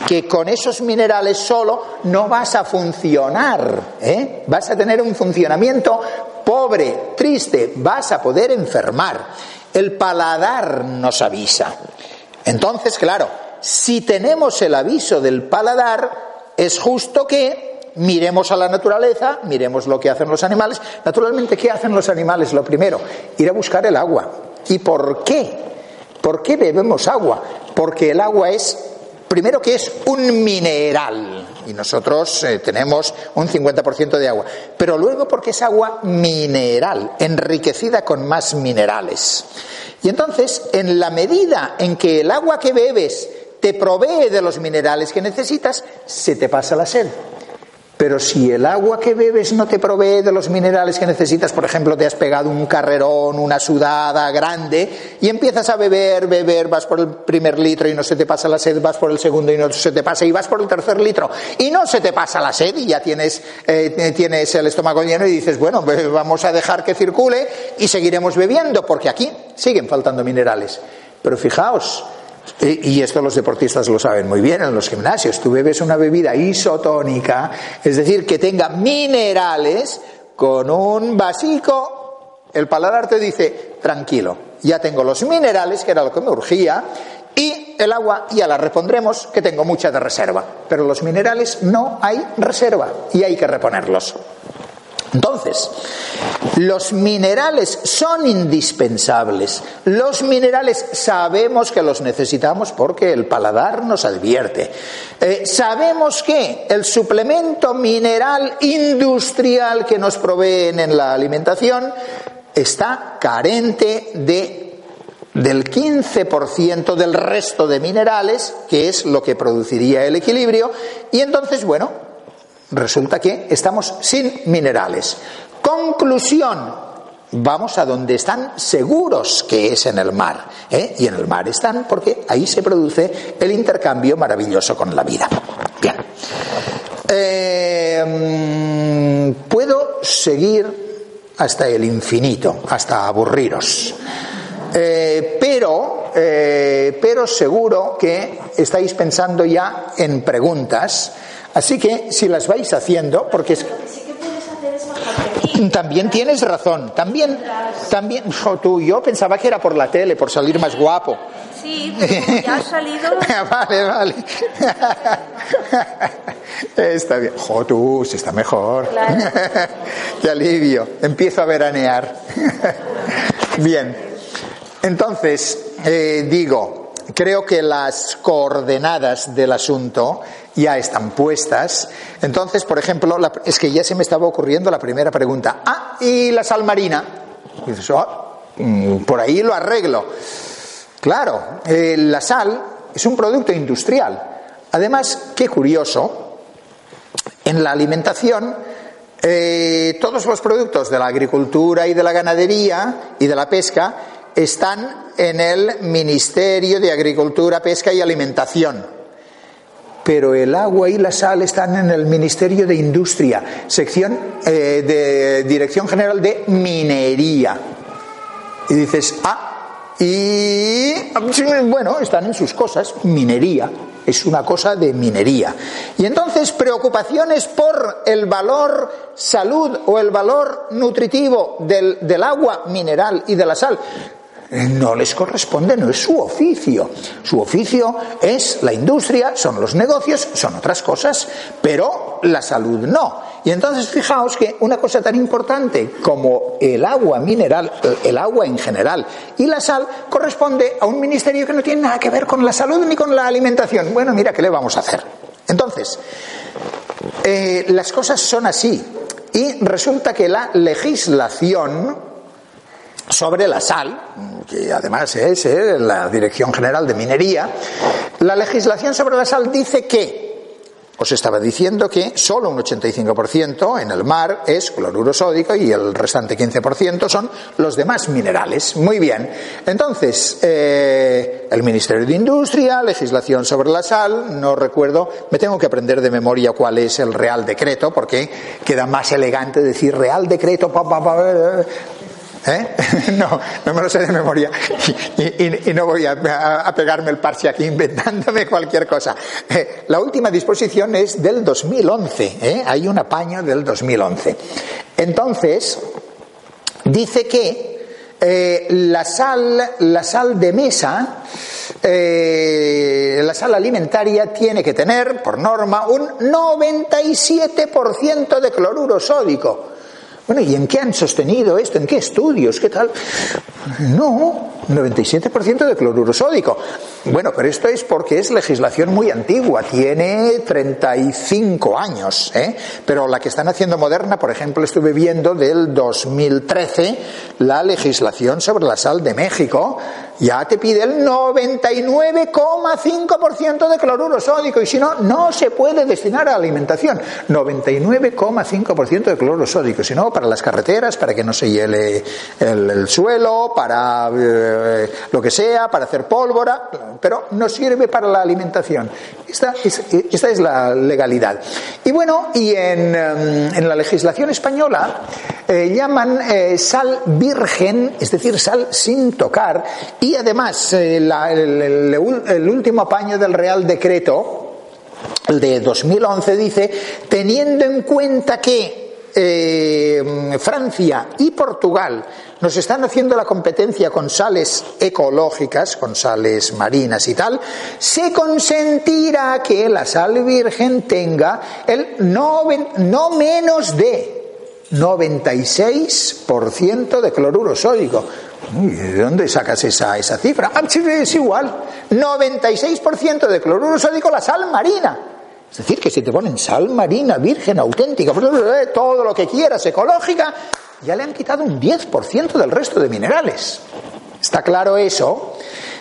que con esos minerales solo no vas a funcionar, ¿eh? vas a tener un funcionamiento pobre, triste, vas a poder enfermar. El paladar nos avisa. Entonces, claro, si tenemos el aviso del paladar, es justo que miremos a la naturaleza, miremos lo que hacen los animales. Naturalmente, ¿qué hacen los animales? Lo primero, ir a buscar el agua. ¿Y por qué? ¿Por qué bebemos agua? Porque el agua es, primero que es un mineral, y nosotros eh, tenemos un 50% de agua, pero luego porque es agua mineral, enriquecida con más minerales. Y entonces, en la medida en que el agua que bebes te provee de los minerales que necesitas, se te pasa la sed. Pero si el agua que bebes no te provee de los minerales que necesitas, por ejemplo, te has pegado un carrerón, una sudada grande, y empiezas a beber, beber, vas por el primer litro y no se te pasa la sed, vas por el segundo y no se te pasa, y vas por el tercer litro y no se te pasa la sed y ya tienes, eh, tienes el estómago lleno y dices, bueno, vamos a dejar que circule y seguiremos bebiendo, porque aquí siguen faltando minerales. Pero fijaos, y esto los deportistas lo saben muy bien en los gimnasios. Tú bebes una bebida isotónica, es decir, que tenga minerales con un vasico. El paladar te dice, tranquilo, ya tengo los minerales, que era lo que me urgía, y el agua ya la repondremos, que tengo mucha de reserva. Pero los minerales no hay reserva y hay que reponerlos. Entonces, los minerales son indispensables. Los minerales sabemos que los necesitamos porque el paladar nos advierte. Eh, sabemos que el suplemento mineral industrial que nos proveen en la alimentación está carente de del 15% del resto de minerales, que es lo que produciría el equilibrio, y entonces, bueno, resulta que estamos sin minerales. Conclusión, vamos a donde están seguros que es en el mar. ¿eh? Y en el mar están porque ahí se produce el intercambio maravilloso con la vida. Bien. Eh, puedo seguir hasta el infinito, hasta aburriros. Eh, pero, pero seguro que estáis pensando ya en preguntas Así que si las vais haciendo, porque es... También tienes razón, también, también, tú, yo pensaba que era por la tele, por salir más guapo. Sí, pero ya ha salido. vale, vale. está bien. Jo, tú, se está mejor. Qué alivio. Empiezo a veranear. bien. Entonces, eh, digo, creo que las coordenadas del asunto ya están puestas. Entonces, por ejemplo, es que ya se me estaba ocurriendo la primera pregunta. Ah, ¿y la sal marina? dices, oh, por ahí lo arreglo. Claro, eh, la sal es un producto industrial. Además, qué curioso, en la alimentación Eh, todos los productos de la agricultura y de la ganadería y de la pesca están en el Ministerio de Agricultura, Pesca y Alimentación. Pero el agua y la sal están en el Ministerio de Industria, sección eh, de Dirección General de Minería. Y dices, ah, y bueno, están en sus cosas, minería, es una cosa de minería. Y entonces preocupaciones por el valor salud o el valor nutritivo del, del agua mineral y de la sal no les corresponde, no es su oficio. Su oficio es la industria, son los negocios, son otras cosas, pero la salud no. Y entonces fijaos que una cosa tan importante como el agua mineral, el agua en general y la sal corresponde a un ministerio que no tiene nada que ver con la salud ni con la alimentación. Bueno, mira, ¿qué le vamos a hacer? Entonces, eh, las cosas son así. Y resulta que la legislación sobre la sal, que además es eh, la Dirección General de Minería, la legislación sobre la sal dice que, os estaba diciendo que solo un 85% en el mar es cloruro sódico y el restante 15% son los demás minerales. Muy bien. Entonces, eh, el Ministerio de Industria, legislación sobre la sal, no recuerdo, me tengo que aprender de memoria cuál es el Real Decreto, porque queda más elegante decir Real Decreto, pa, pa, pa, ¿Eh? No, no me lo sé de memoria y, no voy a, pegarme el parche aquí inventándome cualquier cosa. Eh, la última disposición es del 2011, ¿eh? hay un apaño del 2011. Entonces, dice que la, sal, la sal de mesa, la sal alimentaria tiene que tener, por norma, un 97% de cloruro sódico. Bueno, ¿y en qué han sostenido esto? ¿En qué estudios? ¿Qué tal? No, 97% de cloruro sódico. Bueno, pero esto es porque es legislación muy antigua, tiene 35 años, ¿eh? Pero la que están haciendo moderna, por ejemplo, estuve viendo del 2013 la legislación sobre la sal de México, ya te pide el 99,5% de cloruro sódico y si no, no se puede destinar a alimentación. 99,5% de cloruro sódico, si no, para las carreteras, para que no se hiele el, suelo, para eh, lo que sea, para hacer pólvora, pero no sirve para la alimentación. Esta es, la legalidad. Y bueno, y en, em, la legislación española eh, llaman eh, sal virgen, es decir, sal sin tocar, y además, eh, el, último apaño del Real Decreto, el de 2011, dice, teniendo en cuenta que eh, Francia y Portugal nos están haciendo la competencia con sales ecológicas, con sales marinas y tal, se consentirá que la sal virgen tenga el no, no menos de 96% de cloruro sódico. ¿De dónde sacas esa, esa cifra? Ah, es igual. 96% de cloruro sódico la sal marina. Es decir, que si te ponen sal marina, virgen, auténtica, todo lo que quieras, ecológica, ya le han quitado un 10% del resto de minerales. ¿Está claro eso?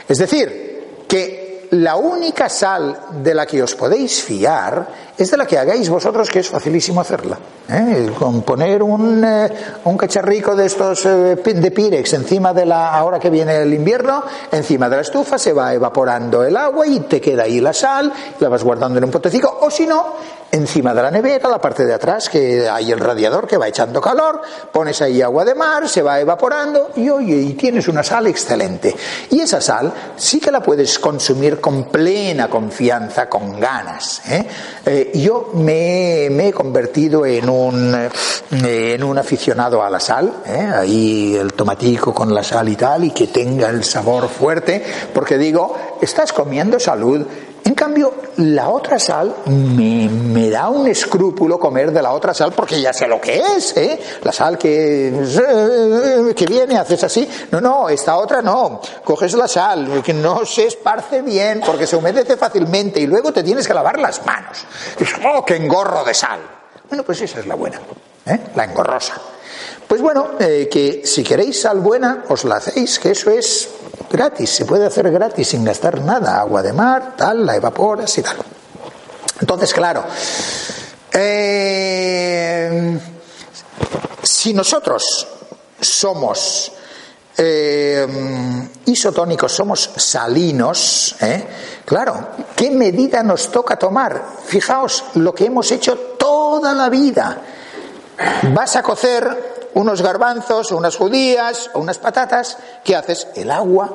Es decir, que la única sal de la que os podéis fiar es de la que hagáis vosotros, que es facilísimo hacerla. ¿eh? Con poner un, eh, un, cacharrico de estos eh, de Pirex encima de la, ahora que viene el invierno, encima de la estufa se va evaporando el agua y te queda ahí la sal, la vas guardando en un potecico, o si no, encima de la nevera, la parte de atrás, que hay el radiador que va echando calor, pones ahí agua de mar, se va evaporando y oye, y tienes una sal excelente. Y esa sal sí que la puedes consumir con plena confianza, con ganas. ¿eh? Eh, yo me, he convertido en un, eh, en un aficionado a la sal, ahí el tomatico con la sal y tal, y que tenga el sabor fuerte, porque digo, estás comiendo salud en cambio, la otra sal me, da un escrúpulo comer de la otra sal porque ya sé lo que es, ¿eh? La sal que, que viene, haces así. No, no, esta otra no. Coges la sal, que no se esparce bien porque se humedece fácilmente y luego te tienes que lavar las manos. Y ¡oh, qué engorro de sal! Bueno, pues esa es la buena, ¿eh? La engorrosa. Pues bueno, eh, que si queréis sal buena, os la hacéis, que eso es gratis, se puede hacer gratis sin gastar nada, agua de mar, tal, la evaporas y tal. Entonces, claro, eh, si nosotros somos eh, isotónicos, somos salinos, claro, ¿qué medida nos toca tomar? Fijaos lo que hemos hecho toda la vida. Vas a cocer unos garbanzos, unas judías o unas patatas, ¿qué haces? El agua,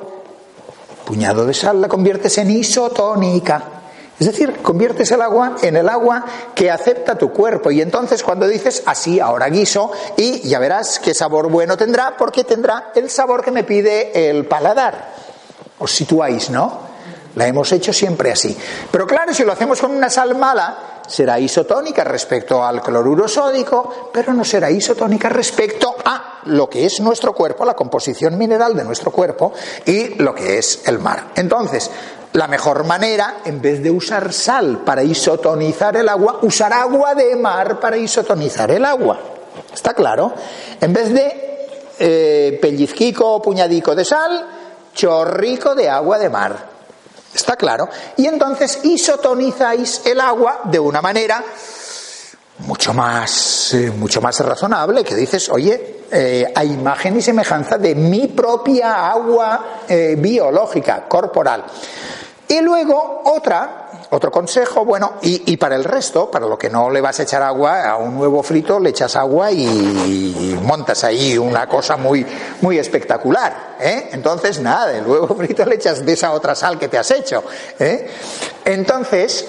puñado de sal, la conviertes en isotónica. Es decir, conviertes el agua en el agua que acepta tu cuerpo. Y entonces cuando dices así, ahora guiso, y ya verás qué sabor bueno tendrá, porque tendrá el sabor que me pide el paladar. Os situáis, ¿no? La hemos hecho siempre así. Pero claro, si lo hacemos con una sal mala, será isotónica respecto al cloruro sódico, pero no será isotónica respecto a lo que es nuestro cuerpo, la composición mineral de nuestro cuerpo y lo que es el mar. Entonces, la mejor manera, en vez de usar sal para isotonizar el agua, usar agua de mar para isotonizar el agua. ¿Está claro? En vez de eh, pellizquico o puñadico de sal, chorrico de agua de mar. ¿Está claro? Y entonces isotonizáis el agua de una manera mucho más, eh, mucho más razonable, que dices, oye, eh, a imagen y semejanza de mi propia agua eh, biológica, corporal. Y luego otra, otro consejo, bueno, y, y, para el resto, para lo que no le vas a echar agua, a un huevo frito le echas agua y, montas ahí una cosa muy, muy espectacular. ¿eh? Entonces, nada, el huevo frito le echas de esa otra sal que te has hecho. ¿eh? Entonces,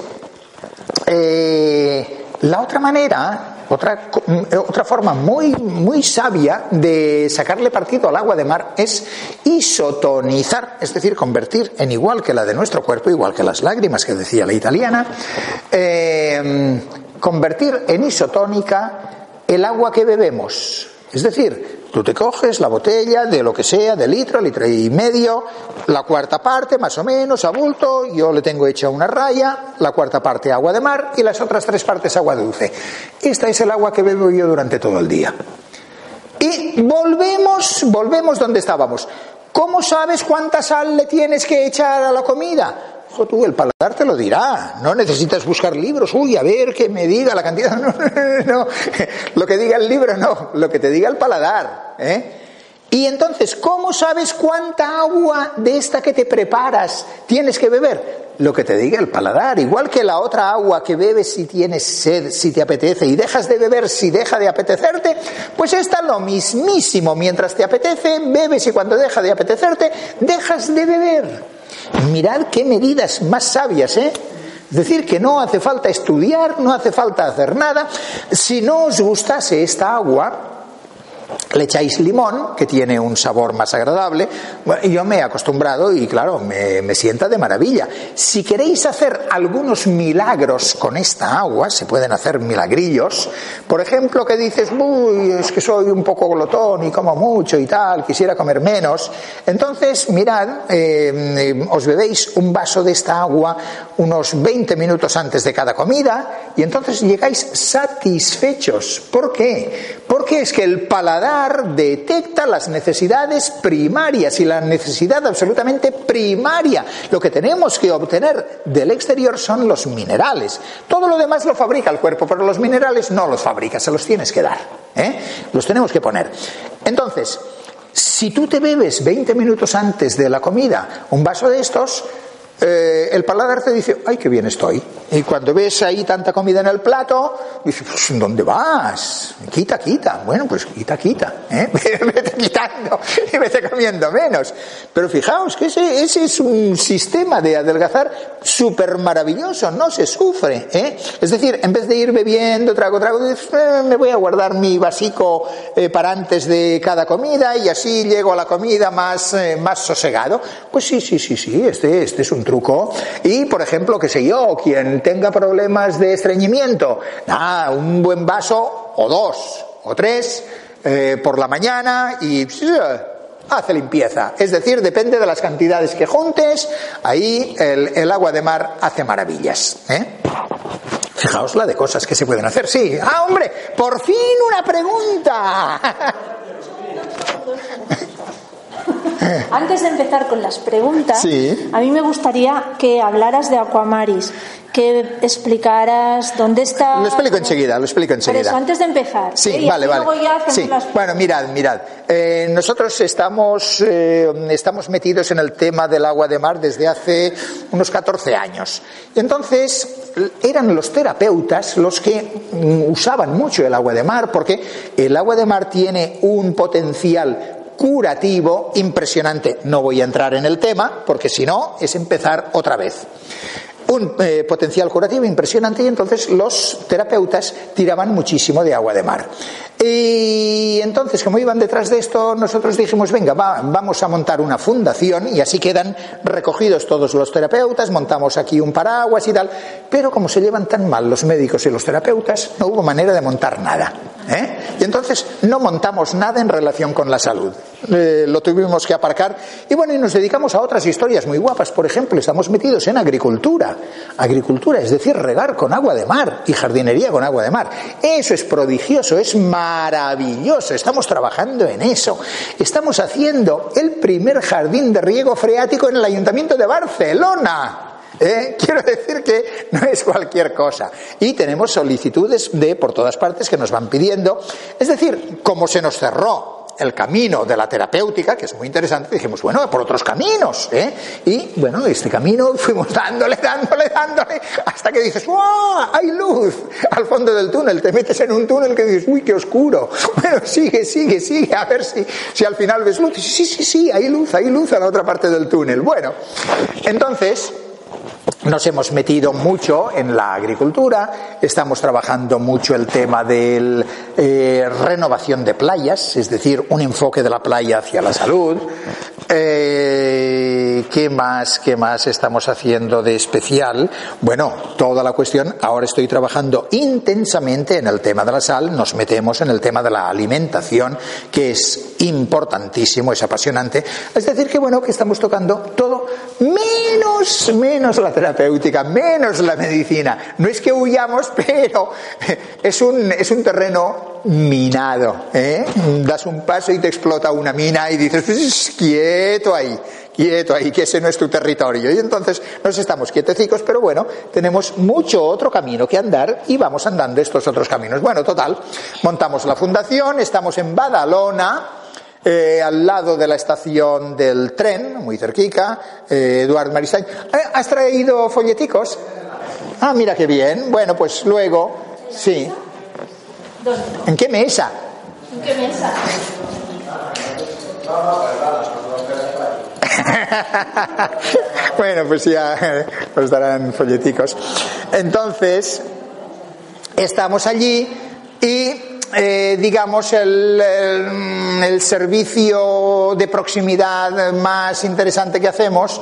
eh, la otra manera otra, otra forma muy, muy sabia de sacarle partido al agua de mar es isotonizar, es decir, convertir en igual que la de nuestro cuerpo, igual que las lágrimas que decía la italiana, eh, convertir en isotónica el agua que bebemos. Es decir, tú te coges la botella de lo que sea, de litro, litro y medio, la cuarta parte más o menos, a bulto, yo le tengo hecha una raya, la cuarta parte agua de mar y las otras tres partes agua dulce. Esta es el agua que bebo yo durante todo el día. Y volvemos, volvemos donde estábamos. ¿Cómo sabes cuánta sal le tienes que echar a la comida? Tú, el paladar te lo dirá. No necesitas buscar libros. Uy, a ver que me diga la cantidad. No, no, no. Lo que diga el libro no. Lo que te diga el paladar. ¿eh? Y entonces, ¿cómo sabes cuánta agua de esta que te preparas tienes que beber? Lo que te diga el paladar. Igual que la otra agua que bebes si tienes sed, si te apetece, y dejas de beber si deja de apetecerte, pues esta lo mismísimo. Mientras te apetece, bebes y cuando deja de apetecerte, dejas de beber. Mirad qué medidas más sabias, ¿eh? Es decir, que no hace falta estudiar, no hace falta hacer nada. Si no os gustase esta agua, le echáis limón, que tiene un sabor más agradable. Yo me he acostumbrado y claro, me, me, sienta de maravilla. Si queréis hacer algunos milagros con esta agua, se pueden hacer milagrillos. Por ejemplo, que dices, uy, es que soy un poco glotón y como mucho y tal, quisiera comer menos. Entonces, mirad, eh, os bebéis un vaso de esta agua unos 20 minutos antes de cada comida y entonces llegáis satisfechos. ¿Por qué? Porque es que el paladar detecta las necesidades primarias y la necesidad absolutamente primaria. Lo que tenemos que obtener del exterior son los minerales. Todo lo demás lo fabrica el cuerpo, pero los minerales no los fabrica, se los tienes que dar. ¿eh? Los tenemos que poner. Entonces, si tú te bebes 20 minutos antes de la comida un vaso de estos, eh, el paladar te dice, ay, qué bien estoy. Y cuando ves ahí tanta comida en el plato, dices, pues, ¿dónde vas? Quita, quita. Bueno, pues quita, quita. ¿eh? vete quitando y vete comiendo menos. Pero fijaos que ese, ese es un sistema de adelgazar súper maravilloso, no se sufre. ¿eh? Es decir, en vez de ir bebiendo trago, trago, eh, me voy a guardar mi vasico para antes de cada comida y así llego a la comida más, más sosegado. Pues sí, sí, sí, sí, este, este es un truco. Y, por ejemplo, qué sé yo, quien tenga problemas de estreñimiento, nada, un buen vaso o dos o tres eh, por la mañana y hace limpieza. Es decir, depende de las cantidades que juntes, ahí el, el agua de mar hace maravillas. ¿eh? Fijaos la de cosas que se pueden hacer. Sí, ah, hombre, por fin una pregunta. Antes de empezar con las preguntas, Sí. a mí me gustaría que hablaras de Aquamaris, que explicaras dónde está. Lo explico enseguida, lo explico enseguida. eso, antes de empezar. Sí, ¿eh? Vale, vale. luego ya Sí. las- Bueno, mirad, mirad. Eh, nosotros estamos, eh, estamos metidos en el tema del agua de mar desde hace unos 14 años. Entonces eran los terapeutas los que mm, usaban mucho el agua de mar porque el agua de mar tiene un potencial curativo impresionante. No voy a entrar en el tema porque si no es empezar otra vez un eh, potencial curativo impresionante y entonces los terapeutas tiraban muchísimo de agua de mar. Y entonces, como iban detrás de esto, nosotros dijimos, venga, va- vamos a montar una fundación y así quedan recogidos todos los terapeutas, montamos aquí un paraguas y tal, pero como se llevan tan mal los médicos y los terapeutas, no hubo manera de montar nada. ¿eh? Y entonces no montamos nada en relación con la salud. Eh, lo tuvimos que aparcar y bueno, y nos dedicamos a otras historias muy guapas. Por ejemplo, estamos metidos en agricultura. Agricultura, es decir, regar con agua de mar y jardinería con agua de mar. Eso es prodigioso, es maravilloso. Estamos trabajando en eso. Estamos haciendo el primer jardín de riego freático en el Ayuntamiento de Barcelona. ¿Eh? Quiero decir que no es cualquier cosa. Y tenemos solicitudes de por todas partes que nos van pidiendo. Es decir, como se nos cerró el camino de la terapéutica, que es muy interesante, dijimos, bueno, por otros caminos. ¿eh? Y bueno, este camino fuimos dándole, dándole, dándole, hasta que dices, ¡wow! Hay luz al fondo del túnel. Te metes en un túnel que dices, ¡uy, qué oscuro! Bueno, sigue, sigue, sigue, a ver si, si al final ves luz. Y dices, sí, sí, sí, hay luz, hay luz a la otra parte del túnel. Bueno, entonces nos hemos metido mucho en la agricultura, estamos trabajando mucho el tema de renovación de playas, es decir, un enfoque de la playa hacia la salud. Eh, ¿Qué más? ¿Qué más estamos haciendo de especial? Bueno, toda la cuestión. Ahora estoy trabajando intensamente en el tema de la sal. Nos metemos en el tema de la alimentación, que es importantísimo, es apasionante. Es decir, que bueno, que estamos tocando todo menos, menos la terapéutica, menos la medicina. No es que huyamos, pero es un, es un terreno minado. ¿eh? Das un paso y te explota una mina y dices, "Pues, quieto ahí, quieto ahí, que ese no es tu territorio. Y entonces nos estamos quietecicos, pero bueno, tenemos mucho otro camino que andar y vamos andando estos otros caminos. Bueno, total, montamos la fundación, estamos en Badalona, eh, al lado de la estación del tren, muy cerquica, eh, Eduard. Eh, ¿Has traído folleticos? Ah, mira qué bien. Bueno, pues luego, sí. ¿En qué mesa? ¿En qué mesa? bueno, pues ya os darán folleticos. Entonces, estamos allí y eh, digamos, el, el, el, servicio de proximidad más interesante que hacemos,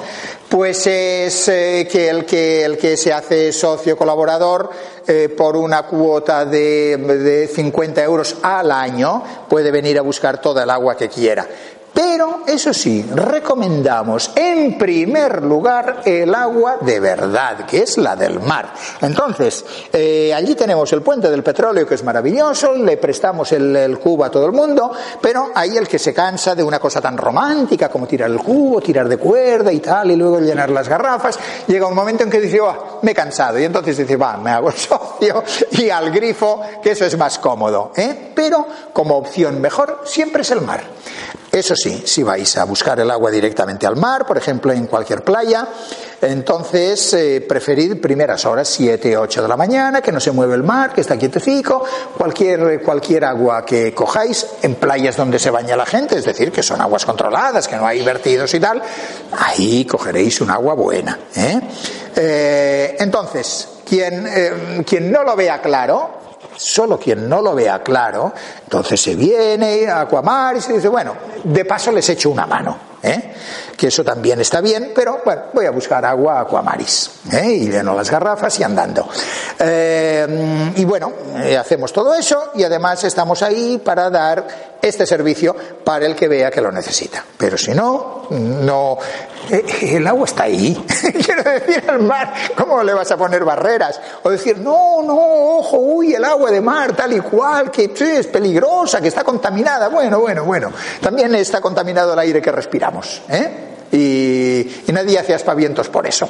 pues es eh, que, el que el que se hace socio colaborador eh, por una cuota de, de 50 euros al año puede venir a buscar toda el agua que quiera. Pero, eso sí, recomendamos en primer lugar el agua de verdad, que es la del mar. Entonces, eh, allí tenemos el puente del petróleo, que es maravilloso, le prestamos el, el, cubo a todo el mundo, pero hay el que se cansa de una cosa tan romántica como tirar el cubo, tirar de cuerda y tal, y luego llenar las garrafas, llega un momento en que dice, me he cansado, y entonces dice, va, me hago socio y al grifo, que eso es más cómodo. ¿eh? Pero, como opción mejor, siempre es el mar. Eso sí, si vais a buscar el agua directamente al mar, por ejemplo en cualquier playa, entonces eh, preferid primeras horas, 7, 8 de la mañana, que no se mueve el mar, que está quietecico, cualquier, cualquier agua que cojáis en playas donde se baña la gente, es decir, que son aguas controladas, que no hay vertidos y tal, ahí cogeréis un agua buena. ¿eh? Eh, entonces, quien, quien no lo vea claro, Solo quien no lo vea claro, entonces se viene a Aquamar y se dice, bueno, de paso les echo una mano, ¿eh? que eso también está bien, pero bueno, voy a buscar agua a ¿eh? y lleno las garrafas y andando. Eh, y bueno, hacemos todo eso y además estamos ahí para dar este servicio para el que vea que lo necesita. Pero si no, no. eh, El agua está ahí. Quiero decir, al mar, ¿cómo le vas a poner barreras? O decir, no, no, ojo, uy, el agua de mar, tal y cual, que es peligrosa, que está contaminada. Bueno, bueno, bueno. También está contaminado el aire que respiramos. ¿eh? Y, y nadie hace aspavientos por eso.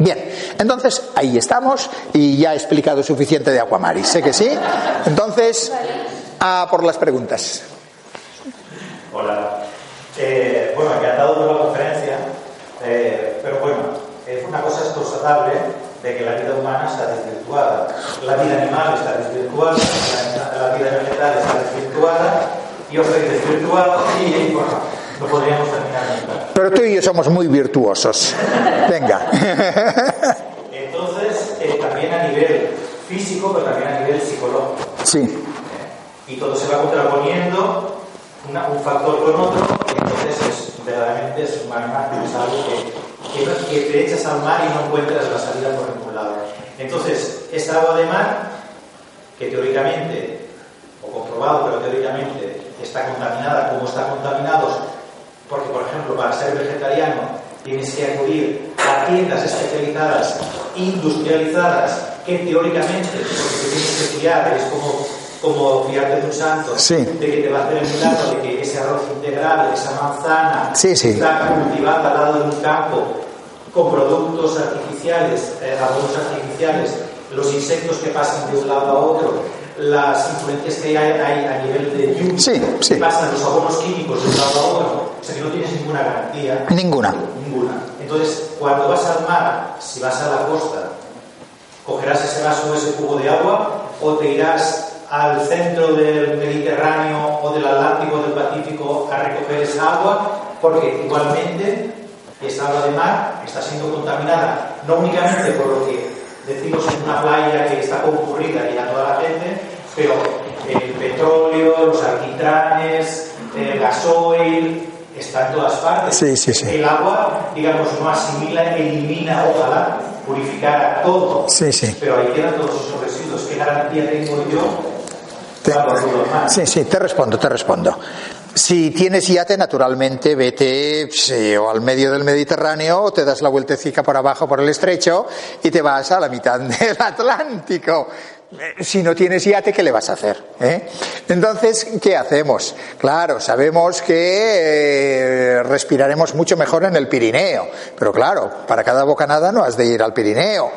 Bien, entonces ahí estamos y ya he explicado suficiente de Aquamaris, sé que sí. Entonces, a por las preguntas. Hola. Eh, bueno, encantado de la conferencia, eh, pero bueno, eh, una cosa es constatable de que la vida humana está desvirtuada, la vida animal está desvirtuada, la, la vida vegetal está desvirtuada, yo soy desvirtuado y bueno, no podríamos terminar nunca. Pero tú y yo somos muy virtuosos. Venga. Entonces, eh, también a nivel físico, pero también a nivel psicológico. Sí, y todo se va contraponiendo una- un factor con otro entonces es, verdaderamente es magmático, es algo que, que, no- que te echas al mar y no encuentras la salida por ningún lado. Entonces, esta agua de mar, que teóricamente, o comprobado, pero teóricamente está contaminada, como está contaminados, porque por ejemplo, para ser vegetariano tienes que acudir a tiendas especializadas, industrializadas, que teóricamente, porque tienes que fiar, es como, como fiarte de un santo, Sí. de que te va a hacer el milagro, de que ese arroz integral, esa manzana, Sí, sí. está cultivada al lado de un campo con productos artificiales, eh, abonos artificiales, los insectos que pasan de un lado a otro, las influencias que hay, hay a nivel de lluvia, Sí, sí. que pasan los abonos químicos de un lado a otro, o sea que no tienes ninguna garantía. ninguna. Ninguna. Entonces, cuando vas al mar, si vas a la costa, cogerás ese vaso o ese cubo de agua o te irás al centro del Mediterráneo o del Atlántico o del Pacífico a recoger esa agua, porque igualmente esa agua de mar está siendo contaminada, no únicamente por lo que decimos en una playa que está concurrida y a toda la gente, pero el petróleo, los alquitranes, el gasoil, está en todas partes. Sí, sí, sí. El agua, digamos, no asimila, elimina, ojalá, purificara todo. Pero ahí quedan todos esos residuos. ¿Qué garantía tengo yo Te-? Sí, sí, te respondo, te respondo. Si tienes yate, naturalmente vete sí, o al medio del Mediterráneo o te das la vueltecica por abajo por el estrecho y te vas a la mitad del Atlántico. Eh, Si no tienes yate, ¿qué le vas a hacer? eh? Entonces, ¿qué hacemos? Claro, sabemos que eh, respiraremos mucho mejor en el Pirineo, pero claro, para cada bocanada no has de ir al Pirineo.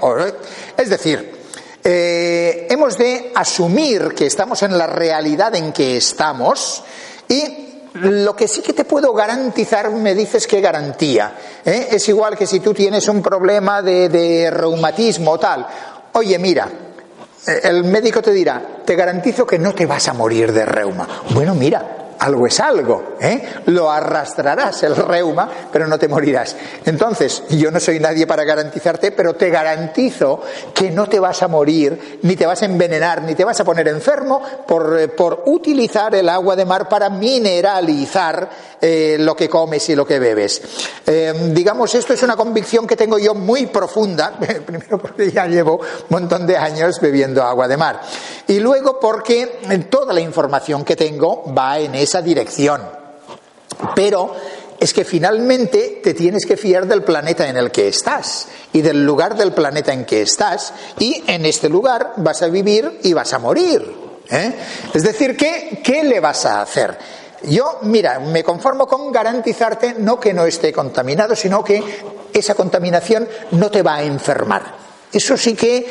Es decir, eh, hemos de asumir que estamos en la realidad en que estamos y lo que sí que te puedo garantizar, me dices qué garantía. ¿eh? Es igual que si tú tienes un problema de, de reumatismo o tal. Oye, mira, eh, el médico te dirá, te garantizo que no te vas a morir de reuma. Bueno, mira, algo es algo, ¿eh? Lo arrastrarás el reuma, pero no te morirás. Entonces, yo no soy nadie para garantizarte, pero te garantizo que no te vas a morir, ni te vas a envenenar, ni te vas a poner enfermo por, eh, por utilizar el agua de mar para mineralizar eh, lo que comes y lo que bebes. Eh, digamos, esto es una convicción que tengo yo muy profunda, primero porque ya llevo un montón de años bebiendo agua de mar, y porque eh, toda la información que tengo va en esa dirección. Pero es que finalmente te tienes que fiar del planeta en el que estás y del lugar del planeta en que estás y en este lugar vas a vivir y vas a morir. ¿eh? Es decir, ¿qué, ¿qué le vas a hacer? Yo, mira, me conformo con garantizarte no que no esté contaminado, sino que esa contaminación no te va a enfermar. Eso sí que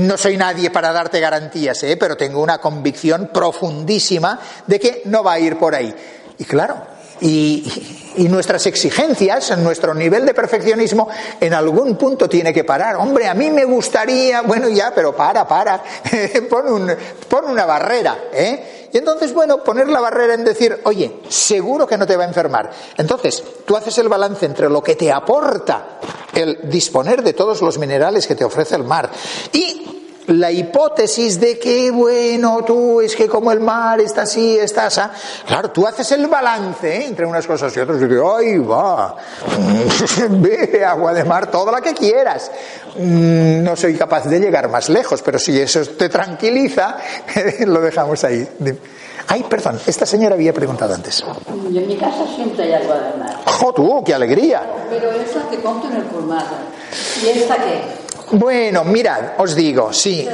no soy nadie para darte garantías, ¿eh? pero tengo una convicción profundísima de que no va a ir por ahí. Y claro, y, nuestras exigencias, nuestro nivel de perfeccionismo, en algún punto tiene que parar. Hombre, a mí me gustaría, bueno, ya, pero para, para, pon, un, pon una barrera, ¿eh? Y entonces, bueno, poner la barrera en decir, oye, seguro que no te va a enfermar. Entonces, tú haces el balance entre lo que te aporta el disponer de todos los minerales que te ofrece el mar y la hipótesis de que, bueno, tú es que como el mar está así, está así. Claro, tú haces el balance ¿eh? entre unas cosas y otras y dices, ¡ay, va! Ve agua de mar, toda la que quieras. Mm, No soy capaz de llegar más lejos, pero si eso te tranquiliza, lo dejamos ahí. Ay, perdón, esta señora había preguntado antes. Y en mi casa siempre hay agua de mar. ¡Jo, tú, qué alegría! Pero la que compro en el colmado. ¿Y esta qué? Bueno, mirad, os digo, sí.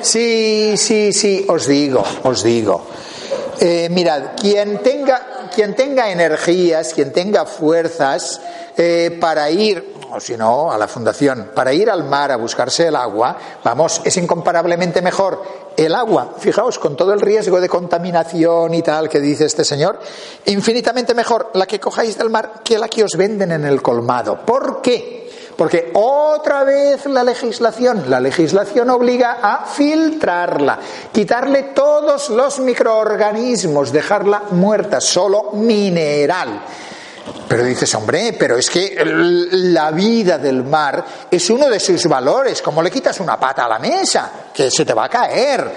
Sí, sí, sí, os digo, os digo. Eh, mirad, quien tenga, quien tenga energías, quien tenga fuerzas eh, para ir, o si no, a la fundación, para ir al mar a buscarse el agua, vamos, es incomparablemente mejor el agua, fijaos, con todo el riesgo de contaminación y tal que dice este señor, infinitamente mejor la que cojáis del mar que la que os venden en el colmado. ¿Por qué? Porque otra vez la legislación, la legislación obliga a filtrarla, quitarle todos los microorganismos, dejarla muerta, solo mineral. Pero dices, hombre, pero es que la vida del mar es uno de sus valores. ¿Cómo le quitas una pata a la mesa? Que se te va a caer.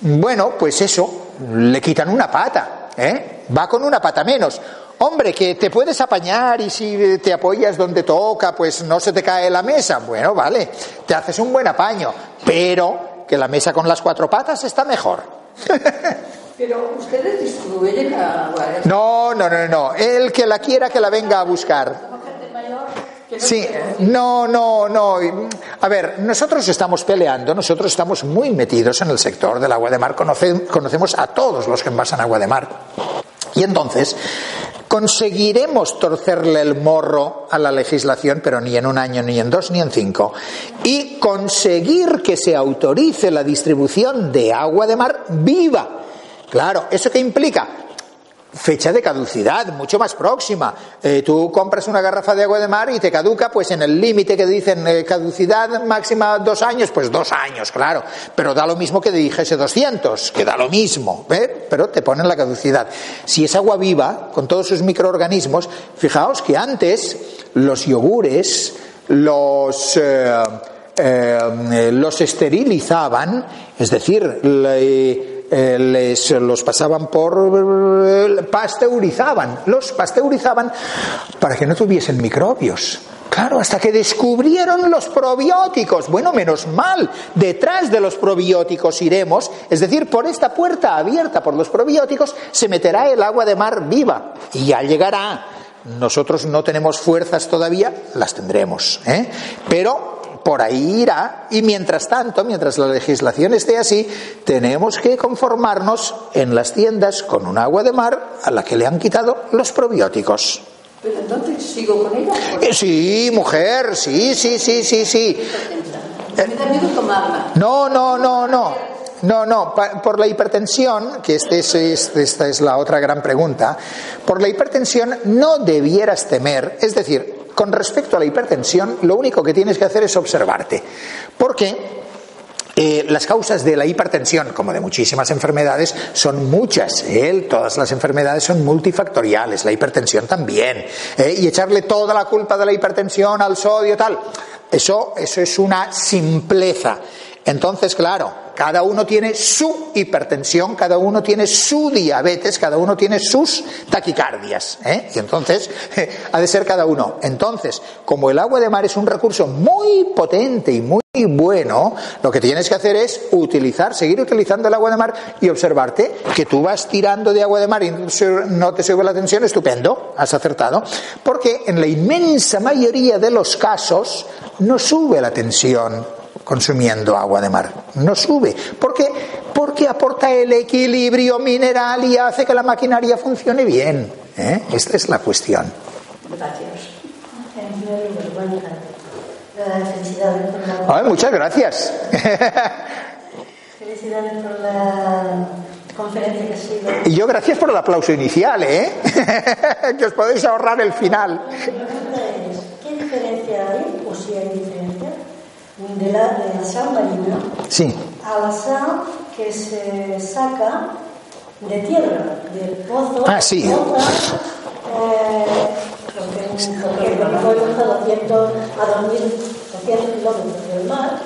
Bueno, pues eso, le quitan una pata. ¿eh? Va con una pata menos. Hombre, que te puedes apañar y si te apoyas donde toca, pues no se te cae la mesa. Bueno, vale, te haces un buen apaño, pero que la mesa con las cuatro patas está mejor. Pero ustedes distribuyen agua. No, no, no, no. El que la quiera que la venga a buscar. Sí, no, no, no. A ver, nosotros estamos peleando, nosotros estamos muy metidos en el sector del agua de mar, conocemos a todos los que envasan agua de mar. Y entonces, conseguiremos torcerle el morro a la legislación, pero ni en un año, ni en dos, ni en cinco, y conseguir que se autorice la distribución de agua de mar viva. Claro, ¿eso qué implica? fecha de caducidad mucho más próxima. Eh, tú compras una garrafa de agua de mar y te caduca, pues en el límite que dicen eh, caducidad máxima dos años, pues dos años, claro. Pero da lo mismo que dijese 200, que da lo mismo, ¿eh? pero te ponen la caducidad. Si es agua viva, con todos sus microorganismos, fijaos que antes los yogures, los. los esterilizaban, es decir, eh, les los pasaban por pasteurizaban, los pasteurizaban para que no tuviesen microbios. Claro, hasta que descubrieron los probióticos. Bueno, menos mal, detrás de los probióticos iremos, es decir, por esta puerta abierta por los probióticos se meterá el agua de mar viva y ya llegará. Nosotros no tenemos fuerzas todavía, las tendremos, ¿eh? pero por ahí irá y mientras tanto, mientras la legislación esté así, tenemos que conformarnos en las tiendas con un agua de mar a la que le han quitado los probióticos. Pero entonces sigo con ella. Eh, sí, mujer, sí, sí, sí, sí, sí. No, no, no, no. No, no, por la hipertensión, que este es, esta es la otra gran pregunta, por la hipertensión no debieras temer, es decir, con respecto a la hipertensión, lo único que tienes que hacer es observarte. Porque eh, las causas de la hipertensión, como de muchísimas enfermedades, son muchas. ¿eh? Todas las enfermedades son multifactoriales, la hipertensión también. ¿eh? Y echarle toda la culpa de la hipertensión al sodio, tal, eso, eso es una simpleza. Entonces, claro, cada uno tiene su hipertensión, cada uno tiene su diabetes, cada uno tiene sus taquicardias. ¿eh? Y entonces, ha de ser cada uno. Entonces, como el agua de mar es un recurso muy potente y muy bueno, lo que tienes que hacer es utilizar, seguir utilizando el agua de mar y observarte que tú vas tirando de agua de mar y no te sube la tensión, estupendo, has acertado, porque en la inmensa mayoría de los casos no sube la tensión consumiendo agua de mar. No sube. ¿Por qué? Porque aporta el equilibrio mineral y hace que la maquinaria funcione bien. ¿eh? Esta es la cuestión. Gracias. Ay, muchas gracias. Felicidades por la conferencia que. Y yo gracias por el aplauso inicial, ¿eh? que os podéis ahorrar el final. Mi pregunta es, ¿qué diferencia hay, o si hay diferencia, de la, de la sal marina Sí. a la sal que se saca de tierra, del pozo. Ah, sí. Otra, eh, porque, el a 200, a 2.200 kilómetros del mar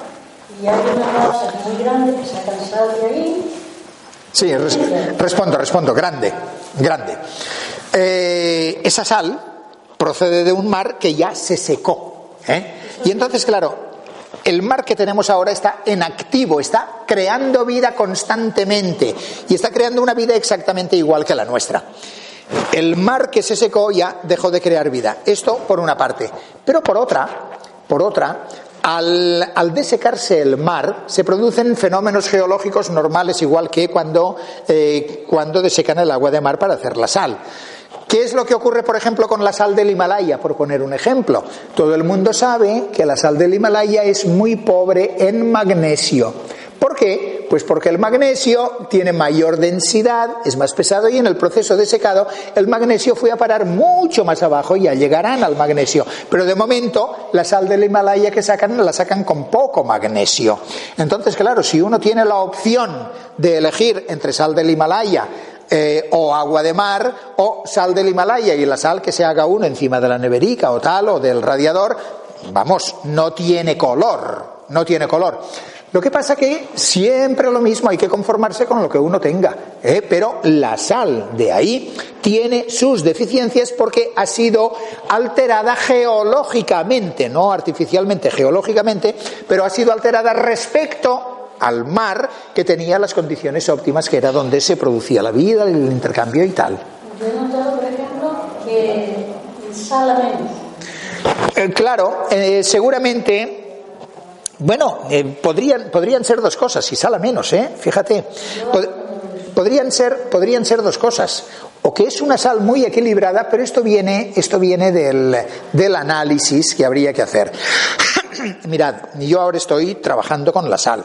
y hay una balsa muy grande que sacan sal de ahí. Sí, res- respondo, respondo, grande, grande. Eh, esa sal procede de un mar que ya se secó. ¿eh? Y entonces, claro, el mar que tenemos ahora está en activo, está creando vida constantemente y está creando una vida exactamente igual que la nuestra. El mar que se secó ya dejó de crear vida. Esto por una parte. Pero por otra, por otra, al, al, desecarse el mar se producen fenómenos geológicos normales igual que cuando, eh, cuando desecan el agua de mar para hacer la sal. ¿Qué es lo que ocurre, por ejemplo, con la sal del Himalaya, por poner un ejemplo? Todo el mundo sabe que la sal del Himalaya es muy pobre en magnesio. ¿Por qué? Pues porque el magnesio tiene mayor densidad, es más pesado y en el proceso de secado el magnesio fue a parar mucho más abajo y ya llegarán al magnesio. Pero de momento la sal del Himalaya que sacan la sacan con poco magnesio. Entonces, claro, si uno tiene la opción de elegir entre sal del Himalaya eh, o agua de mar o sal del Himalaya y la sal que se haga uno encima de la neverica o tal o del radiador, vamos, no tiene color, no tiene color. Lo que pasa que siempre lo mismo, hay que conformarse con lo que uno tenga, ¿eh? pero la sal de ahí tiene sus deficiencias porque ha sido alterada geológicamente, no artificialmente, geológicamente, pero ha sido alterada respecto al mar que tenía las condiciones óptimas, que era donde se producía la vida, el intercambio y tal. Yo he notado, por ejemplo, que sala menos. Eh, claro, eh, seguramente, bueno, eh, podrían, podrían ser dos cosas, si sala menos, ¿eh? Fíjate. Pod podrían ser, podrían ser dos cosas. O que es una sal muy equilibrada, pero esto viene, esto viene del, del análisis que habría que hacer. Mirad, yo ahora estoy trabajando con la sal.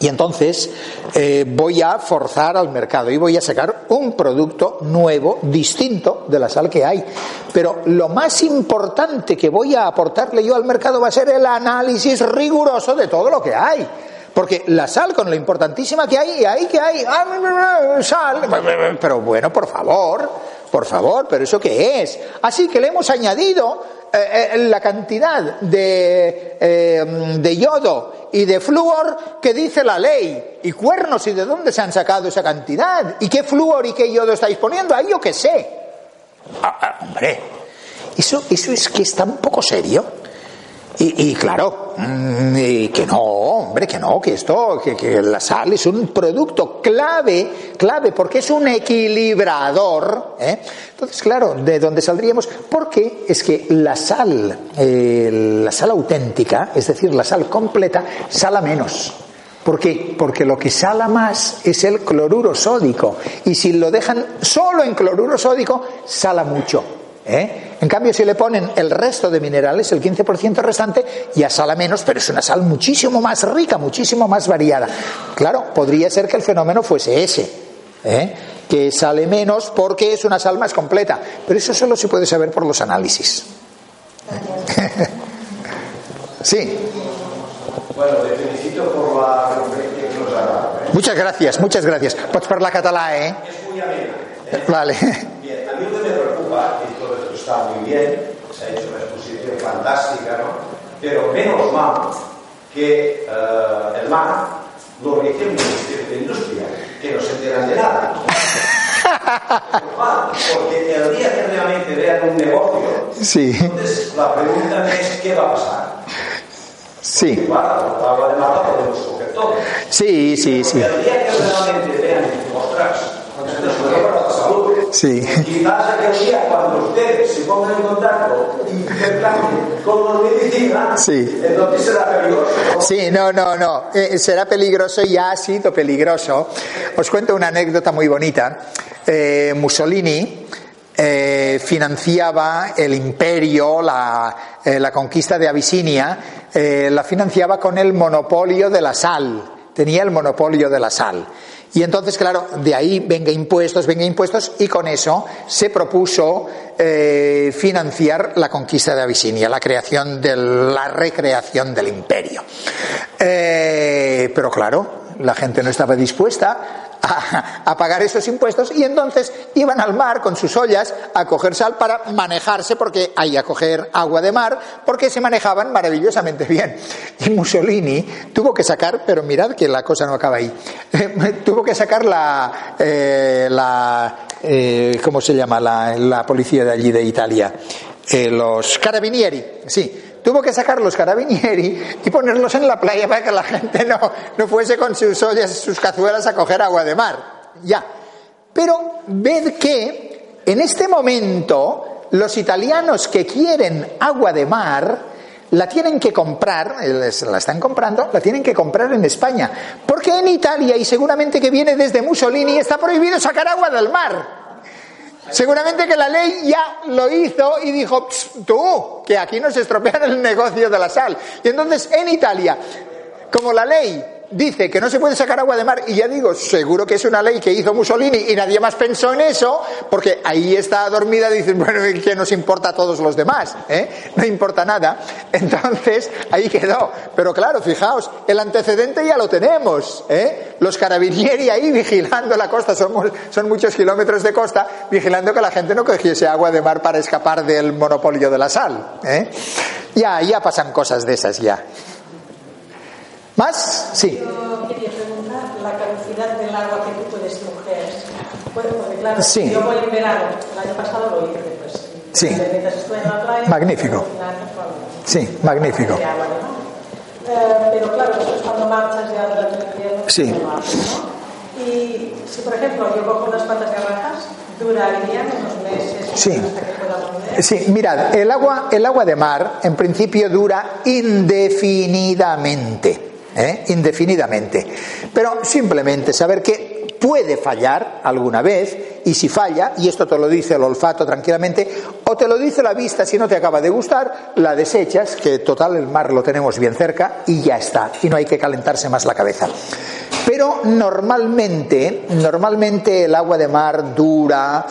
Y entonces eh, voy a forzar al mercado y voy a sacar un producto nuevo, distinto de la sal que hay. Pero lo más importante que voy a aportarle yo al mercado va a ser el análisis riguroso de todo lo que hay. Porque la sal, con lo importantísima que hay, y ahí que hay, ah, sal, pero bueno, por favor, por favor, pero ¿eso qué es? Así que le hemos añadido eh, eh, la cantidad de, eh, de yodo y de flúor que dice la ley. Y cuernos, ¿y de dónde se han sacado esa cantidad? ¿Y qué flúor y qué yodo estáis poniendo? Ahí yo qué sé. Ah, ah, hombre, eso, eso es que está un poco serio. Y, y claro, mm, que no, hombre, que no, que esto, que, que, la sal es un producto clave, clave, porque es un equilibrador. ¿eh? Entonces, claro, ¿de dónde saldríamos? Porque es que la sal, eh, la sal auténtica, es decir, la sal completa, sala menos. ¿Por qué? Porque lo que sala más es el cloruro sódico. Y si lo dejan solo en cloruro sódico, sala mucho. ¿Eh? En cambio, si le ponen el resto de minerales, el 15% restante, ya sala menos, pero es una sal muchísimo más rica, muchísimo más variada. Claro, podría ser que el fenómeno fuese ese, ¿eh? que sale menos porque es una sal más completa, pero eso solo se puede saber por los análisis. sí. Bueno, te felicito por la conferencia que nos ha dado. ¿eh? Muchas gracias, muchas gracias. Pots parlar català, eh? Es muy amena. ¿eh? Vale. Bien, a mí lo que me preocupa, está muy bien, se ha hecho una exposición fantástica, ¿no? Pero menos mal que eh, el mar lo rige el Ministerio de Industria, que no se enteran de nada. Porque el día que realmente vean un negocio, Sí. entonces la pregunta es ¿qué va a pasar? Sí, Claro, la agua de mar la podemos coger todo. sí, sí, sí. El día que realmente vean, ostras, esto es bueno para la salud. Sí. Quizás aquel día cuando ustedes se pongan en contacto y con los medicinas, Sí. entonces será peligroso. Sí, no, no, no. Eh, será peligroso y ha sido peligroso. Os cuento una anécdota muy bonita. Eh, Mussolini eh, financiaba el imperio, la, eh, la conquista de Abisinia, eh, la financiaba con el monopolio de la sal. Tenía el monopolio de la sal. Y entonces, claro, de ahí venga impuestos, venga impuestos, y con eso se propuso eh, financiar la conquista de Abisinia, la creación de la recreación del imperio. Eh, pero claro, la gente no estaba dispuesta a, pagar esos impuestos y entonces iban al mar con sus ollas a coger sal para manejarse porque hay a coger agua de mar porque se manejaban maravillosamente bien y Mussolini tuvo que sacar pero mirad que la cosa no acaba ahí tuvo que sacar la, eh, la eh, ¿cómo se llama? La, la, policía de allí de Italia eh, los carabinieri sí tuvo que sacar los carabinieri y ponerlos en la playa para que la gente no, no fuese con sus ollas, sus cazuelas a coger agua de mar. Ya. Pero ved que en este momento los italianos que quieren agua de mar la tienen que comprar, eh, la están comprando, la tienen que comprar en España. Porque en Italia, y seguramente que viene desde Mussolini, está prohibido sacar agua del mar. Seguramente que la ley ya lo hizo y dijo, tú, que aquí nos estropean el negocio de la sal. Y entonces en Italia, como la ley dice que no se puede sacar agua de mar, y ya digo, seguro que es una ley que hizo Mussolini y nadie más pensó en eso, porque ahí está dormida, dicen, bueno, ¿qué nos importa a todos los demás? ¿Eh? No importa nada. Entonces, ahí quedó. Pero claro, fijaos, el antecedente ya lo tenemos. ¿eh? Los carabinieri ahí vigilando la costa, son, son muchos kilómetros de costa, vigilando que la gente no cogiese agua de mar para escapar del monopolio de la sal. ¿eh? Ya, ya pasan cosas de esas ya. ¿Más? Sí. Yo quería preguntar la caducidad del agua que tú puedes coger. Bueno, porque claro, Sí. yo voy en verano, el año pasado lo hice, pues. Sí. Mientras estuve en la playa. Magnífico. Sí, magnífico. de agua, ¿no? Eh, pero claro, después cuando marchas ya el invierno, Sí. no. Y si, por ejemplo, yo cojo unas cuantas garrafas, durarían unos meses Sí. hasta que pueda volver. Sí, mirad, el agua, el agua de mar en principio dura indefinidamente, ¿eh? indefinidamente. Pero simplemente saber que puede fallar alguna vez y si falla, y esto te lo dice el olfato tranquilamente, o te lo dice la vista si no te acaba de gustar, la desechas, que total el mar lo tenemos bien cerca y ya está, y no hay que calentarse más la cabeza. Pero normalmente, normalmente el agua de mar dura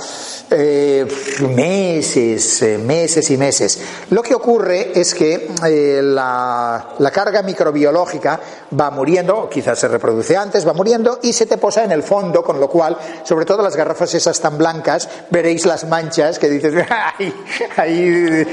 eh, meses, eh, meses y meses. Lo que ocurre es que eh, la, carga microbiológica va muriendo, quizás se reproduce antes, va muriendo y se te posa en el fondo, con lo cual, sobre todo las garrafas esas tan blancas, veréis las manchas que dices, ahí, ahí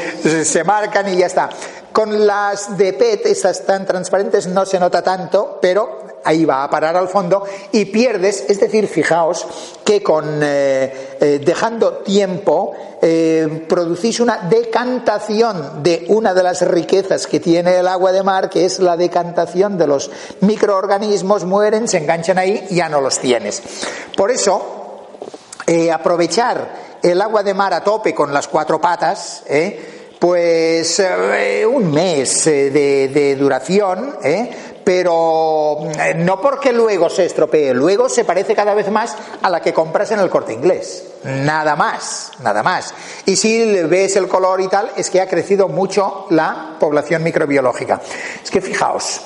se marcan y ya está. Con las de PET, esas tan transparentes, no se nota tanto, pero ahí va a parar al fondo y pierdes, es decir, fijaos que con eh, eh, dejando tiempo eh, producís una decantación de una de las riquezas que tiene el agua de mar, que es la decantación de los microorganismos, mueren, se enganchan ahí ya no los tienes. Por eso, eh, aprovechar el agua de mar a tope con las cuatro patas, ¿eh? pues eh, un mes de, de duración, ¿eh? Pero eh, no porque luego se estropee, luego se parece cada vez más a la que compras en el corte inglés. Nada más, nada más. Y si le ves el color y tal, es que ha crecido mucho la población microbiológica. Es que fijaos,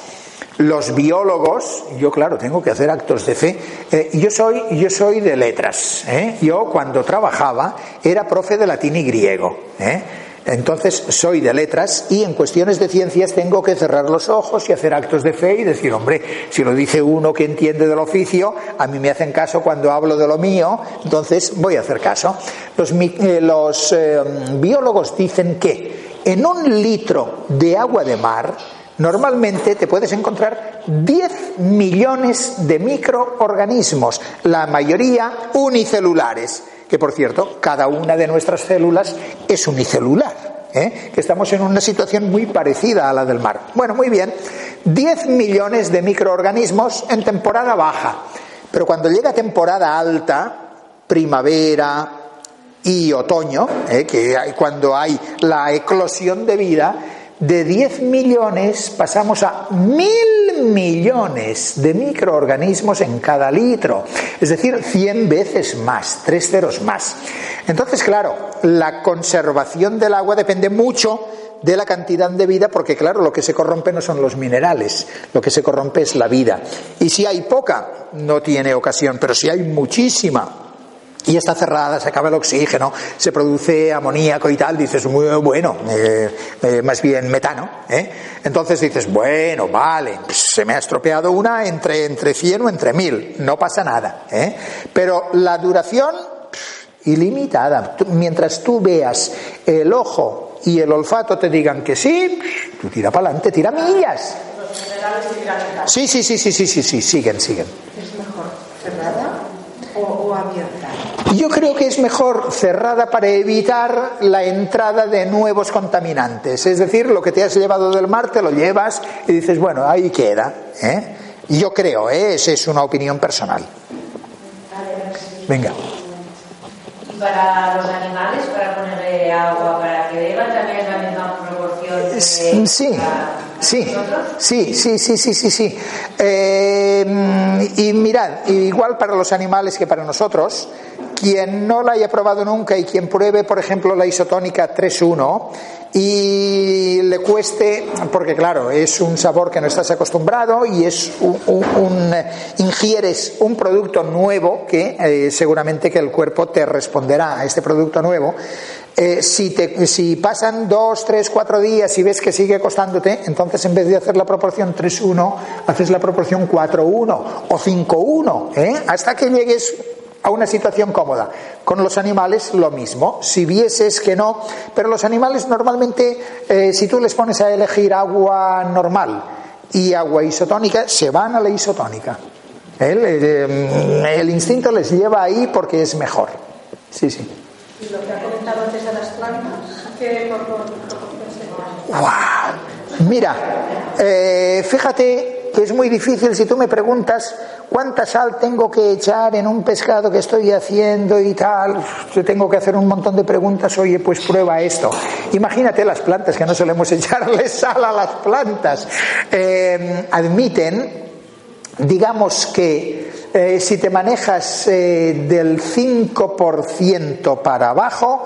los biólogos, yo claro, tengo que hacer actos de fe. Eh, yo, soy, yo soy de letras. ¿eh? Yo cuando trabajaba era profe de latín y griego. ¿eh? Entonces soy de letras y en cuestiones de ciencias tengo que cerrar los ojos y hacer actos de fe y decir, hombre, si lo dice uno que entiende del oficio, a mí me hacen caso cuando hablo de lo mío, entonces voy a hacer caso. Los, eh, eh, biólogos dicen que en un litro de agua de mar, normalmente te puedes encontrar 10 millones de microorganismos, la mayoría unicelulares, que por cierto, cada una de nuestras células es unicelular, ¿eh? que estamos en una situación muy parecida a la del mar. Bueno, muy bien, 10 millones de microorganismos en temporada baja, pero cuando llega temporada alta, primavera, y otoño, eh, que cuando hay la eclosión de vida, de 10 millones pasamos a mil millones de microorganismos en cada litro, es decir, 100 veces más, tres ceros más. Entonces, claro, la conservación del agua depende mucho de la cantidad de vida, porque claro, lo que se corrompe no son los minerales, lo que se corrompe es la vida. Y si hay poca, no tiene ocasión, pero si hay muchísima, y está cerrada, se acaba el oxígeno, se produce amoníaco y tal, dices, muy bueno, eh, eh, más bien metano. ¿eh? Entonces dices, bueno, vale, se me ha estropeado una entre, entre 100 o entre 1000, no pasa nada. ¿eh? Pero la duración, ilimitada. Mientras tú veas el ojo y el olfato te digan que sí, tú tira para adelante, tira millas. Sí, sí, sí, sí, sí, sí, sí, siguen, siguen. ¿Es mejor cerrada o, o abierta? Yo creo que es mejor cerrada para evitar la entrada de nuevos contaminantes. Es decir, lo que te has llevado del mar te lo llevas y dices, bueno, ahí queda. ¿eh? Yo creo, ¿eh? esa es una opinión personal. Venga. Y para los animales, para ponerle agua para que beban, también es la misma proporción. que Sí, sí, para sí, sí, sí, sí, sí, sí, sí. Eh, y mirad, igual para los animales que para nosotros, quien no la haya probado nunca y quien pruebe, por ejemplo, la isotónica 3.1 y le cueste, porque claro, es un sabor que no estás acostumbrado y es un, un- un- ingieres un producto nuevo que eh, seguramente que el cuerpo te responderá a este producto nuevo. Eh, si, te, si pasan dos, tres, cuatro días y ves que sigue costándote, entonces en vez de hacer la proporción 3-1, haces la proporción 4-1 o 5-1, ¿eh? hasta que llegues a una situación cómoda. Con los animales lo mismo, si vieses que no, pero los animales normalmente, eh, si tú les pones a elegir agua normal y agua isotónica, se van a la isotónica. El, eh, el instinto les lleva ahí porque es mejor. Sí, sí. Y lo que ha comentado antes de las plantas, ¿qué proporción sería? ¡Guau! Mira, eh, fíjate que es muy difícil si tú me preguntas cuánta sal tengo que echar en un pescado que estoy haciendo y tal. Yo tengo que hacer un montón de preguntas. Oye, pues prueba esto. Imagínate las plantas que no solemos echarle sal a las plantas. Eh, admiten digamos que eh, si te manejas eh, del 5% para abajo,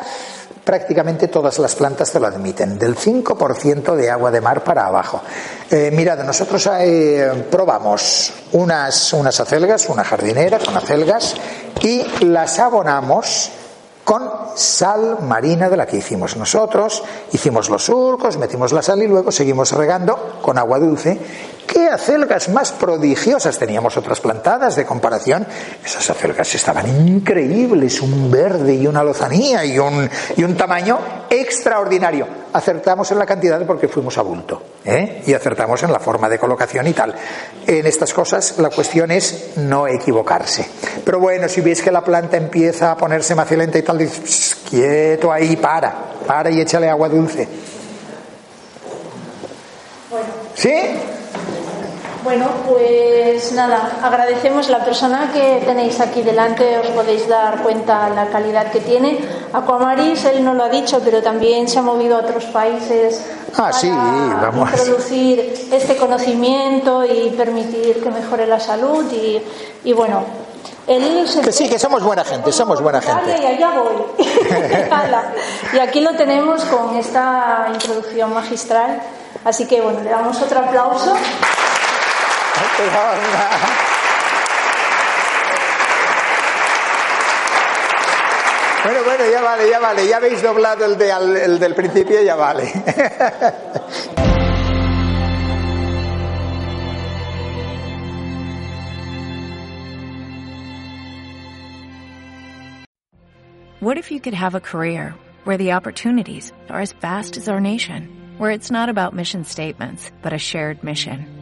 prácticamente todas las plantas te lo admiten, del 5% de agua de mar para abajo. Eh, mirad, nosotros probamos unas, unas acelgas, una jardinera con acelgas, y las abonamos con sal marina de la que hicimos nosotros, hicimos los surcos, metimos la sal y luego seguimos regando con agua dulce. ¿Qué acelgas más prodigiosas teníamos otras plantadas de comparación? Esas acelgas estaban increíbles, un verde y una lozanía y un, y un tamaño extraordinario. Acertamos en la cantidad porque fuimos a bulto ¿eh? y acertamos en la forma de colocación y tal. En estas cosas la cuestión es no equivocarse. Pero bueno, si veis que la planta empieza a ponerse macilenta y tal, dices, "Pss, quieto ahí, para, para y échale agua dulce. ¿Sí? Bueno, pues nada, agradecemos la persona que tenéis aquí delante, os podéis dar cuenta la calidad que tiene. Aquamaris, él no lo ha dicho, pero también se ha movido a otros países Ah, sí, vamos. introducir este conocimiento y permitir que mejore la salud y, y bueno, Que sí, que somos buena gente, somos buena gente. Y allá voy. Y aquí lo tenemos con esta introducción magistral. Así que bueno, le damos otro aplauso. Bueno, bueno, ya vale, ya vale, ya habéis doblado el, de el del principio, ya vale. What if you could have a career where the opportunities are as vast as our nation, where it's not about mission statements, but a shared mission?